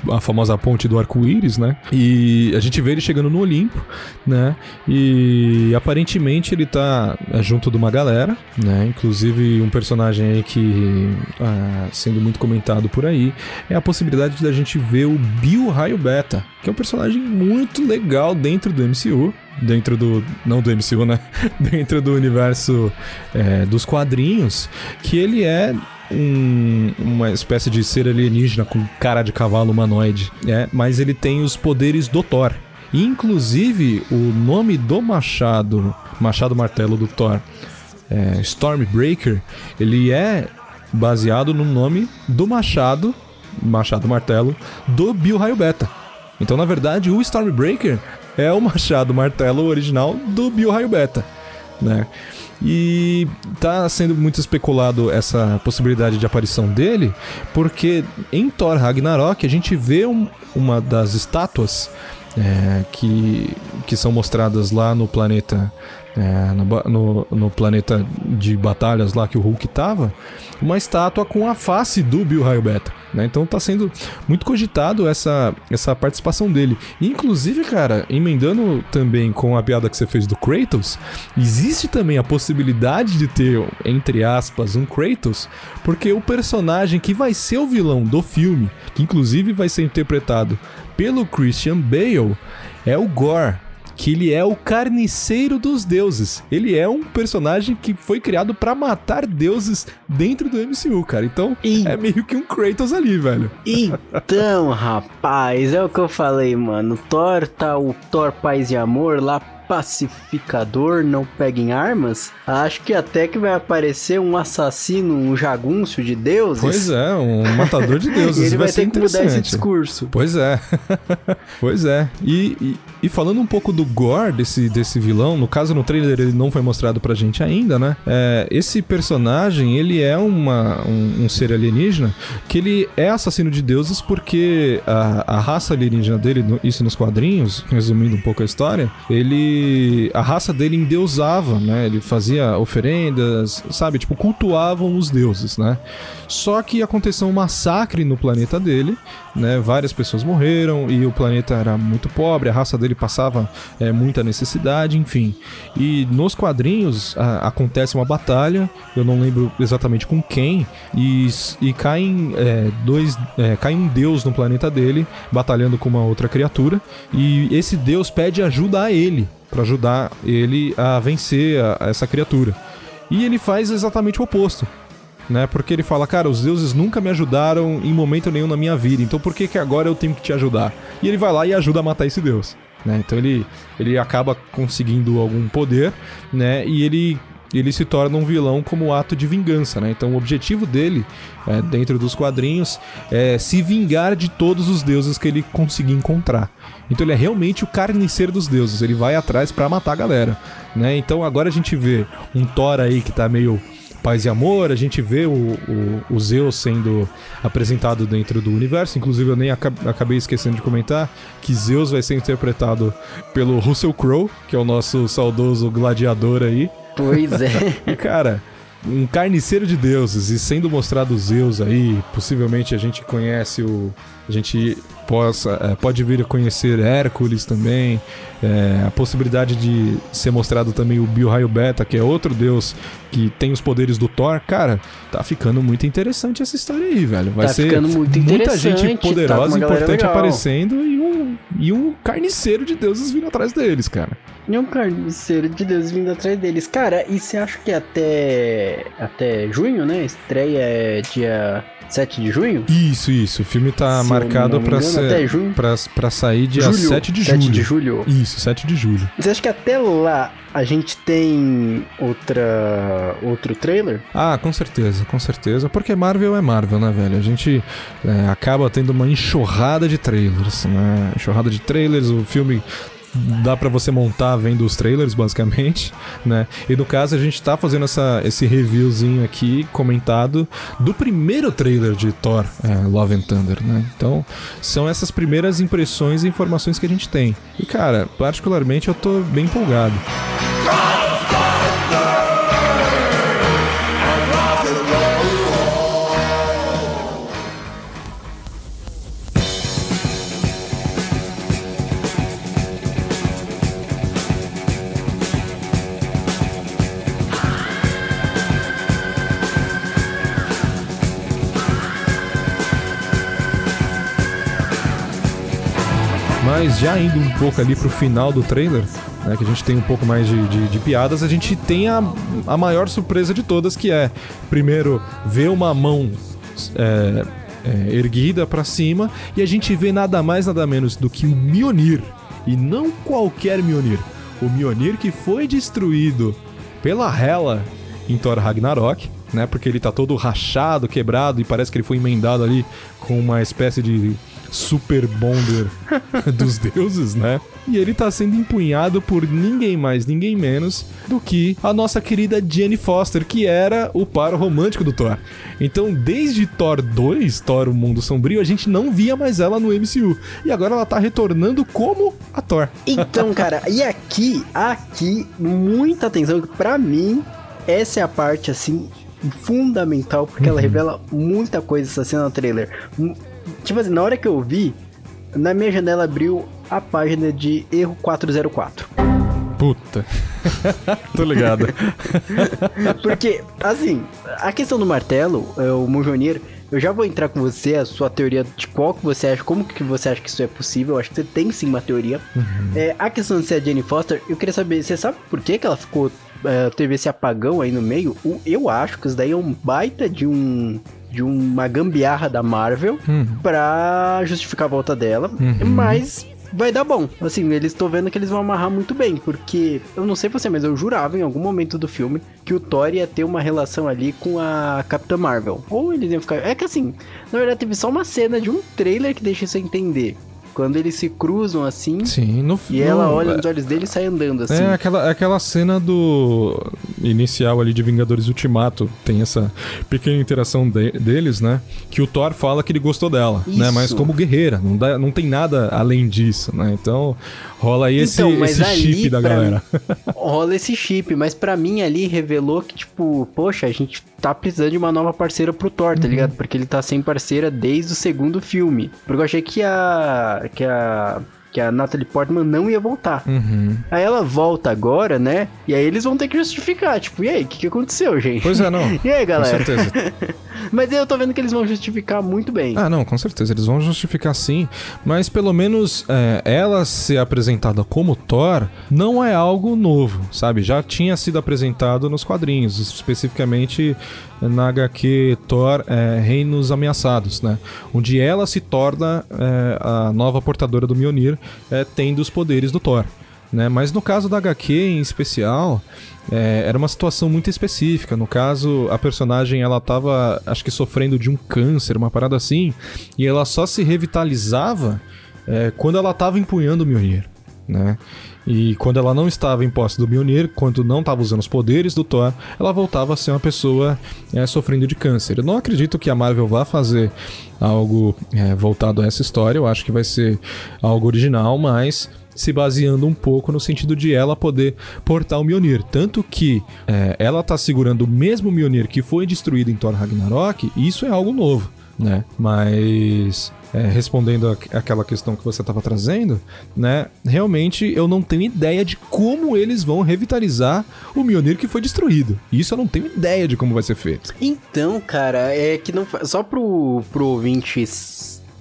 a famosa ponte do arco-íris, né? E a gente vê ele chegando no Olimpo, né? E aparentemente ele tá é, junto de uma galera, né? Inclusive um personagem aí que ah, sendo muito comentado por aí é a possibilidade da gente ver o Bill Raio Beta, que é um personagem muito legal dentro do MCU. Dentro do. Não do MCU, né? dentro do universo é, dos quadrinhos. Que ele é um- uma espécie de ser alienígena com cara de cavalo humanoide, é, mas ele tem os poderes do Thor. Inclusive, o nome do machado, machado martelo do Thor, é, Stormbreaker, ele é baseado no nome do machado, machado martelo, do Bill Raio Beta. Então, na verdade, o Stormbreaker é o machado martelo original do Bill Raio Beta, né? E tá sendo muito especulado essa possibilidade de aparição dele, porque em Thor Ragnarok a gente vê um- uma das estátuas é, que, que são mostradas lá no planeta. É, no, no- no planeta de batalhas lá que o Hulk tava, uma estátua com a face do Bill Raio Beta. Né? Então tá sendo muito cogitado essa, essa participação dele. Inclusive, cara, emendando também com a piada que você fez do Kratos, existe também a possibilidade de ter, entre aspas, um Kratos, porque o personagem que vai ser o vilão do filme, que inclusive vai ser interpretado pelo Christian Bale, é o Gore. Que ele é o carniceiro dos deuses. Ele é um personagem que foi criado pra matar deuses dentro do MCU, cara. Então, é meio que um Kratos ali, velho. Então, rapaz, é o que eu falei, mano. Thor tá o Thor Paz e Amor lá, pacificador, não pega em armas. Acho que até que vai aparecer um assassino, um jagunço de deuses. Pois é, um matador de deuses. Ele vai, ser ter que mudar esse discurso. Pois é. pois é. E, e, e falando um pouco do gore desse, desse vilão, no caso no trailer ele não foi mostrado pra gente ainda, né? É, esse personagem, ele é uma, um, um ser alienígena que ele é assassino de deuses porque a, a raça alienígena dele, no- isso nos quadrinhos, resumindo um pouco a história, ele... A raça dele endeusava, né? Ele fazia oferendas, sabe? Tipo, cultuavam os deuses, né? Só que aconteceu um massacre no planeta dele, né? Várias pessoas morreram e o planeta era muito pobre, a raça dele passava é, muita necessidade, enfim. E nos quadrinhos a- acontece uma batalha, eu não lembro exatamente com quem, e, e caem é, dois. é, cai um deus no planeta dele, batalhando com uma outra criatura, e esse deus pede ajuda a ele, para ajudar ele a vencer a- a essa criatura. E ele faz exatamente o oposto né? Porque ele fala, cara, os deuses nunca me ajudaram em momento nenhum na minha vida, então por que que agora eu tenho que te ajudar? E ele vai lá e ajuda a matar esse deus, né? Então ele, ele acaba conseguindo algum poder, né? E ele ele se torna um vilão como ato de vingança, né? Então o objetivo dele, é, dentro dos quadrinhos, é se vingar de todos os deuses que ele conseguir encontrar. Então ele é realmente o carniceiro dos deuses, ele vai atrás pra matar a galera, né? Então agora a gente vê um Thor aí que tá meio paz e amor, a gente vê o, o, o Zeus sendo apresentado dentro do universo, inclusive eu nem aca- acabei esquecendo de comentar que Zeus vai ser interpretado pelo Russell Crowe, que é o nosso saudoso gladiador aí. Pois é. Cara, um carniceiro de deuses e sendo mostrado Zeus aí, possivelmente a gente conhece o. A gente possa, é, pode vir a conhecer Hércules também. é, a possibilidade de ser mostrado também o Bill Raio Beta, que é outro deus que tem os poderes do Thor. Cara, tá ficando muito interessante essa história aí, velho. Vai Tá ser ficando muito muita gente tá poderosa e galera importante legal. aparecendo e um, e um carniceiro de deuses vindo atrás deles, cara. E um carniceiro de Deus vindo atrás deles. Cara, e você acha que até, até junho, né? Estreia é dia 7 de junho? Isso, isso. O filme tá Se marcado engano, ser, pra, pra sair dia Julho. 7 de 7 julho. de julho. Isso, 7 de julho. Você acha que até lá a gente tem outra outro trailer? Ah, com certeza, com certeza. Porque Marvel é Marvel, né, velho? A gente é, acaba tendo uma enxurrada de trailers, né? Enxurrada de trailers, o filme dá pra você montar vendo os trailers, basicamente, né? E no caso a gente tá fazendo essa, esse reviewzinho aqui, comentado, do primeiro trailer de Thor, é, Love and Thunder, né? Então, são essas primeiras impressões e informações que a gente tem. E, cara, particularmente eu tô bem empolgado. Mas já indo um pouco ali pro final do trailer, né, que a gente tem um pouco mais de, de- de piadas, a gente tem a, a maior surpresa de todas, que é, primeiro, ver uma mão é, é, erguida pra cima, e a gente vê nada mais, nada menos do que o Mjolnir, e não qualquer Mjolnir, o Mjolnir que foi destruído pela Hela em Thor Ragnarok, né? Porque ele tá todo rachado, quebrado e parece que ele foi emendado ali com uma espécie de super bonder dos deuses, né? E ele tá sendo empunhado por ninguém mais, ninguém menos do que a nossa querida Jenny Foster, que era o par romântico do Thor. Então, desde Thor 2, Thor o Mundo Sombrio, a gente não via mais ela no MCU. E agora ela tá retornando como a Thor. Então, cara, e aqui, aqui, muita atenção, que pra mim, essa é a parte, assim, fundamental, porque ela revela muita coisa essa cena no trailer. Tipo assim, na hora que eu vi, na minha janela abriu a página de erro 404. Puta. Tô ligado. Porque, assim, a questão do martelo, é, o Mjolnir, Eu já vou entrar com você, a sua teoria de qual que você acha, como que você acha que isso é possível. Eu acho que você tem sim uma teoria. É, a questão de ser a Jane Foster, eu queria saber, você sabe por que, que ela ficou. é, teve esse apagão aí no meio? Eu acho que isso daí é um baita de um. De uma gambiarra da Marvel pra justificar a volta dela. Mas vai dar bom. Assim, eles estão vendo que eles vão amarrar muito bem, porque eu não sei você, mas eu jurava em algum momento do filme que o Thor ia ter uma relação ali com a Capitã Marvel. Ou eles iam ficar. É que assim, na verdade teve só uma cena de um trailer que deixa isso entender. Quando eles se cruzam assim. Sim, no E ela olha nos olhos dele e sai andando assim. É aquela, aquela cena do inicial ali de Vingadores Ultimato. Tem essa pequena interação de- deles, né? Que o Thor fala que ele gostou dela, né? Isso. Mas como guerreira, não, dá, não tem nada além disso, né? Então rola aí esse, Então, esse ali, chip da galera. rola esse chip, mas pra mim ali revelou que, tipo, poxa, a gente tá precisando de uma nova parceira pro Thor, Uhum. tá ligado? Porque ele tá sem parceira desde o segundo filme. Porque eu achei que a. que a. que a Natalie Portman não ia voltar. Uhum. Aí ela volta agora, né? E aí eles vão ter que justificar, tipo, e aí, o que, que aconteceu, gente? Pois é, não. E aí, galera? Com certeza. Mas eu tô vendo que eles vão justificar muito bem. Ah, não, com certeza. Eles vão justificar sim. Mas pelo menos é, ela ser apresentada como Thor não é algo novo, sabe? Já tinha sido apresentado nos quadrinhos, especificamente na HQ Thor é, Reinos Ameaçados, né? Onde ela se torna é, a nova portadora do Mjolnir, é, tendo os poderes do Thor. Né? Mas no caso da HQ em especial, é, era uma situação muito específica. No caso, a personagem ela tava, acho que sofrendo de um câncer, uma parada assim, e ela só se revitalizava é, quando ela tava empunhando o Mjolnir, né? E quando ela não estava em posse do Mjolnir, quando não estava usando os poderes do Thor, ela voltava a ser uma pessoa é, sofrendo de câncer. Eu não acredito que a Marvel vá fazer algo é, voltado a essa história. Eu acho que vai ser algo original, mas se baseando um pouco no sentido de ela poder portar o Mjolnir. Tanto que é, ela tá segurando o mesmo Mjolnir que foi destruído em Thor Ragnarok, e isso é algo novo, né? Mas é, respondendo aquela questão que você estava trazendo, né? Realmente eu não tenho ideia de como eles vão revitalizar o Mjolnir que foi destruído. Isso eu não tenho ideia de como vai ser feito. Então, cara, é que não só pro, pro ouvinte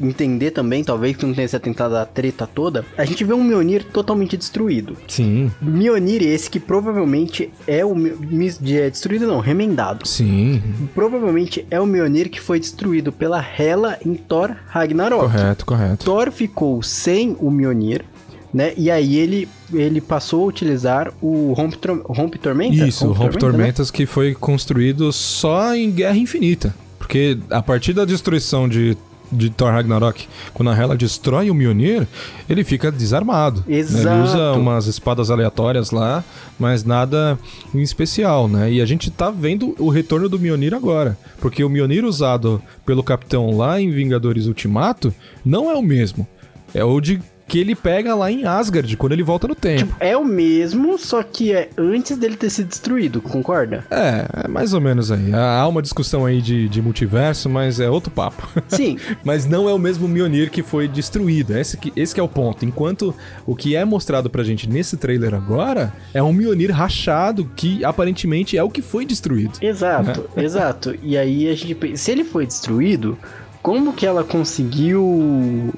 entender também, talvez que não tenha se atentado à treta toda, a gente vê um Mjolnir totalmente destruído. Sim, Mjolnir esse que provavelmente é o é destruído não, remendado. sim, Provavelmente é o Mjolnir que foi destruído pela Hela em Thor Ragnarok. correto, correto. Thor ficou sem o Mjolnir, né? E aí ele ele passou a utilizar o Rompe, Rompe Tormenta? Isso, Rompe né? Tormentas que foi construído só em Guerra Infinita. Porque a partir da destruição de, de Thor Ragnarok, quando a Hela destrói o Mjolnir, ele fica desarmado. né? Ele Exato. usa umas espadas aleatórias lá, mas nada em especial, né? E a gente tá vendo o retorno do Mjolnir agora. Porque o Mjolnir usado pelo Capitão lá em Vingadores Ultimato não é o mesmo. É o de que ele pega lá em Asgard, quando ele volta no tempo. É o mesmo, só que é antes dele ter sido destruído, concorda? É, é mais ou menos aí. Há uma discussão aí de, de multiverso, mas é outro papo. Sim. mas não é o mesmo Mjolnir que foi destruído. Esse que, esse que é o ponto. Enquanto o que é mostrado pra gente nesse trailer agora é um Mjolnir rachado que aparentemente é o que foi destruído. Exato, exato. E aí a gente pensa, se ele foi destruído, como que ela conseguiu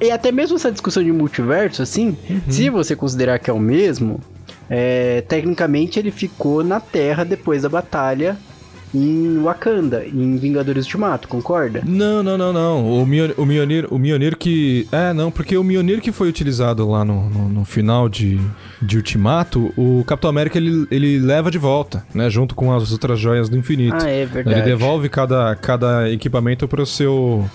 e até mesmo essa discussão de multiverso, assim, se você considerar que é o mesmo, é, tecnicamente ele ficou na Terra depois da batalha em Wakanda, em Vingadores Ultimato, concorda? Não, não, não, não. O Mjolnir, o Mjolnir, o Mjolnir que... É, não, porque o Mjolnir que foi utilizado lá no, no, no final de, de Ultimato, o Capitão América ele, ele leva de volta, né? Junto com as outras joias do infinito. Ah, é verdade. Ele devolve cada, cada equipamento para o seu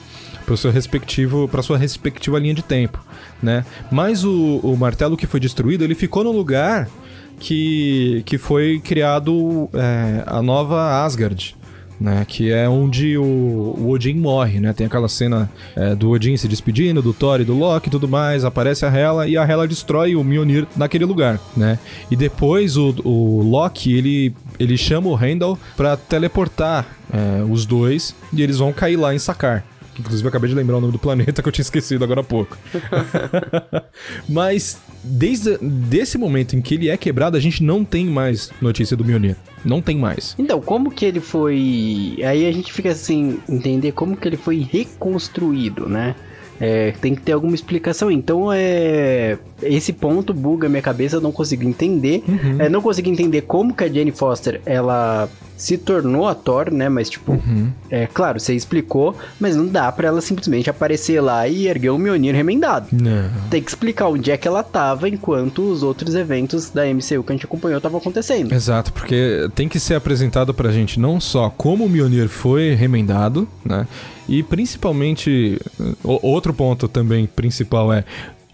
para seu respectivo para sua respectiva linha de tempo, né? Mas o, o martelo que foi destruído ele ficou no lugar que, que foi criado é, a nova Asgard, né? Que é onde o, o Odin morre, né? Tem aquela cena é, do Odin se despedindo, do Thor e do Loki e tudo mais. Aparece a Hela e a Hela destrói o Mjolnir naquele lugar, né? E depois o, o Loki, ele, ele chama o Heimdall pra teleportar é, os dois e eles vão cair lá em Sakar. Inclusive, eu acabei de lembrar o nome do planeta que eu tinha esquecido agora há pouco. Mas desde desse momento em que ele é quebrado, a gente não tem mais notícia do Mjolnir. Não tem mais. Então, como que ele foi. Aí a gente fica assim, entender como que ele foi reconstruído, né? É, tem que ter alguma explicação. Então, é. Esse ponto buga minha cabeça, eu não consigo entender. É, não consigo entender como que a Jane Foster ela se tornou a Thor, né? Mas, tipo, é claro, você explicou, mas não dá pra ela simplesmente aparecer lá e erguer o Mjolnir remendado. Não. Tem que explicar onde é que ela tava enquanto os outros eventos da MCU que a gente acompanhou estavam acontecendo. Exato, porque tem que ser apresentado pra gente não só como o Mjolnir foi remendado, né? E principalmente, outro ponto também principal é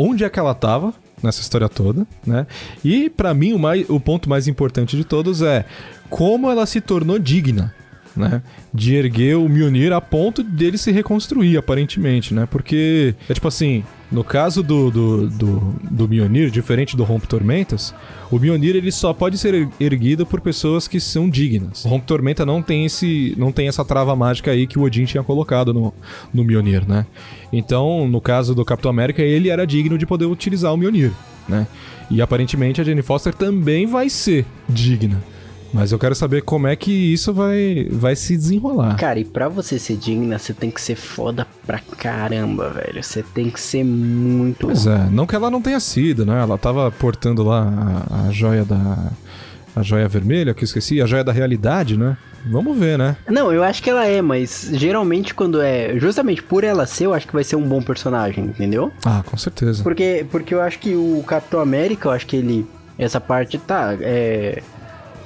onde é que ela tava nessa história toda, né? E pra mim o, mais, o ponto mais importante de todos é como ela se tornou digna, né? De erguer o Mjolnir a ponto dele se reconstruir, aparentemente, né? Porque, é tipo assim, no caso do, do, do, do Mjolnir, diferente do Rompe Tormentas, o Mjolnir ele só pode ser er- erguido por pessoas que são dignas. O Rompe Tormenta não tem, esse, não tem essa trava mágica aí que o Odin tinha colocado no, no Mjolnir, né? Então, no caso do Capitão América, ele era digno de poder utilizar o Mjolnir, né? E aparentemente a Jane Foster também vai ser digna. Mas eu quero saber como é que isso vai, vai se desenrolar. Cara, e pra você ser digna, você tem que ser foda pra caramba, velho. Você tem que ser muito. Pois é, não que ela não tenha sido, né? Ela tava portando lá a, a joia da. A joia vermelha, que eu esqueci, a joia da realidade, né? Vamos ver, né? Não, eu acho que ela é, mas geralmente quando é. Justamente por ela ser, eu acho que vai ser um bom personagem, entendeu? Ah, com certeza. Porque, porque eu acho que o Capitão América, eu acho que ele. Essa parte tá. É.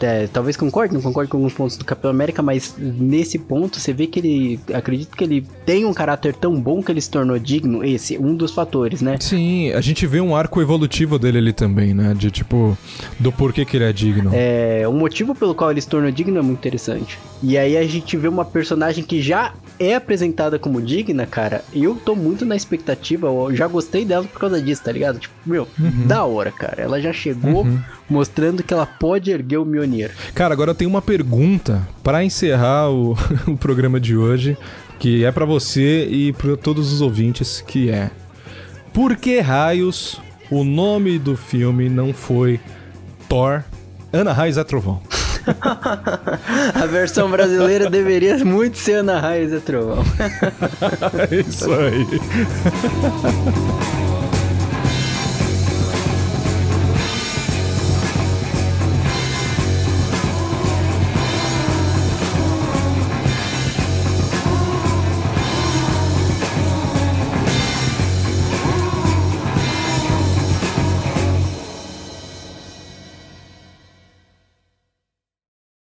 é, talvez concorde, não concorde com alguns pontos do Capitão América, mas nesse ponto você vê que ele. Acredito que ele tem um caráter tão bom que ele se tornou digno. Esse, um dos fatores, né? Sim, a gente vê um arco evolutivo dele ali também, né? De tipo, do porquê que ele é digno. É, o motivo pelo qual ele se tornou digno é muito interessante. E aí a gente vê uma personagem que já é apresentada como digna, cara. E eu tô muito na expectativa, eu já gostei dela por causa disso, tá ligado? Tipo, meu, da hora, cara. Ela já chegou mostrando que ela pode erguer o Mjolnir. Cara, agora eu tenho uma pergunta pra encerrar o, o programa de hoje, que é pra você e pra todos os ouvintes, que é Por que raios o nome do filme não foi Thor Ana Raiz é Trovão? A versão brasileira deveria muito ser Ana Raiz e Trovão. é isso aí.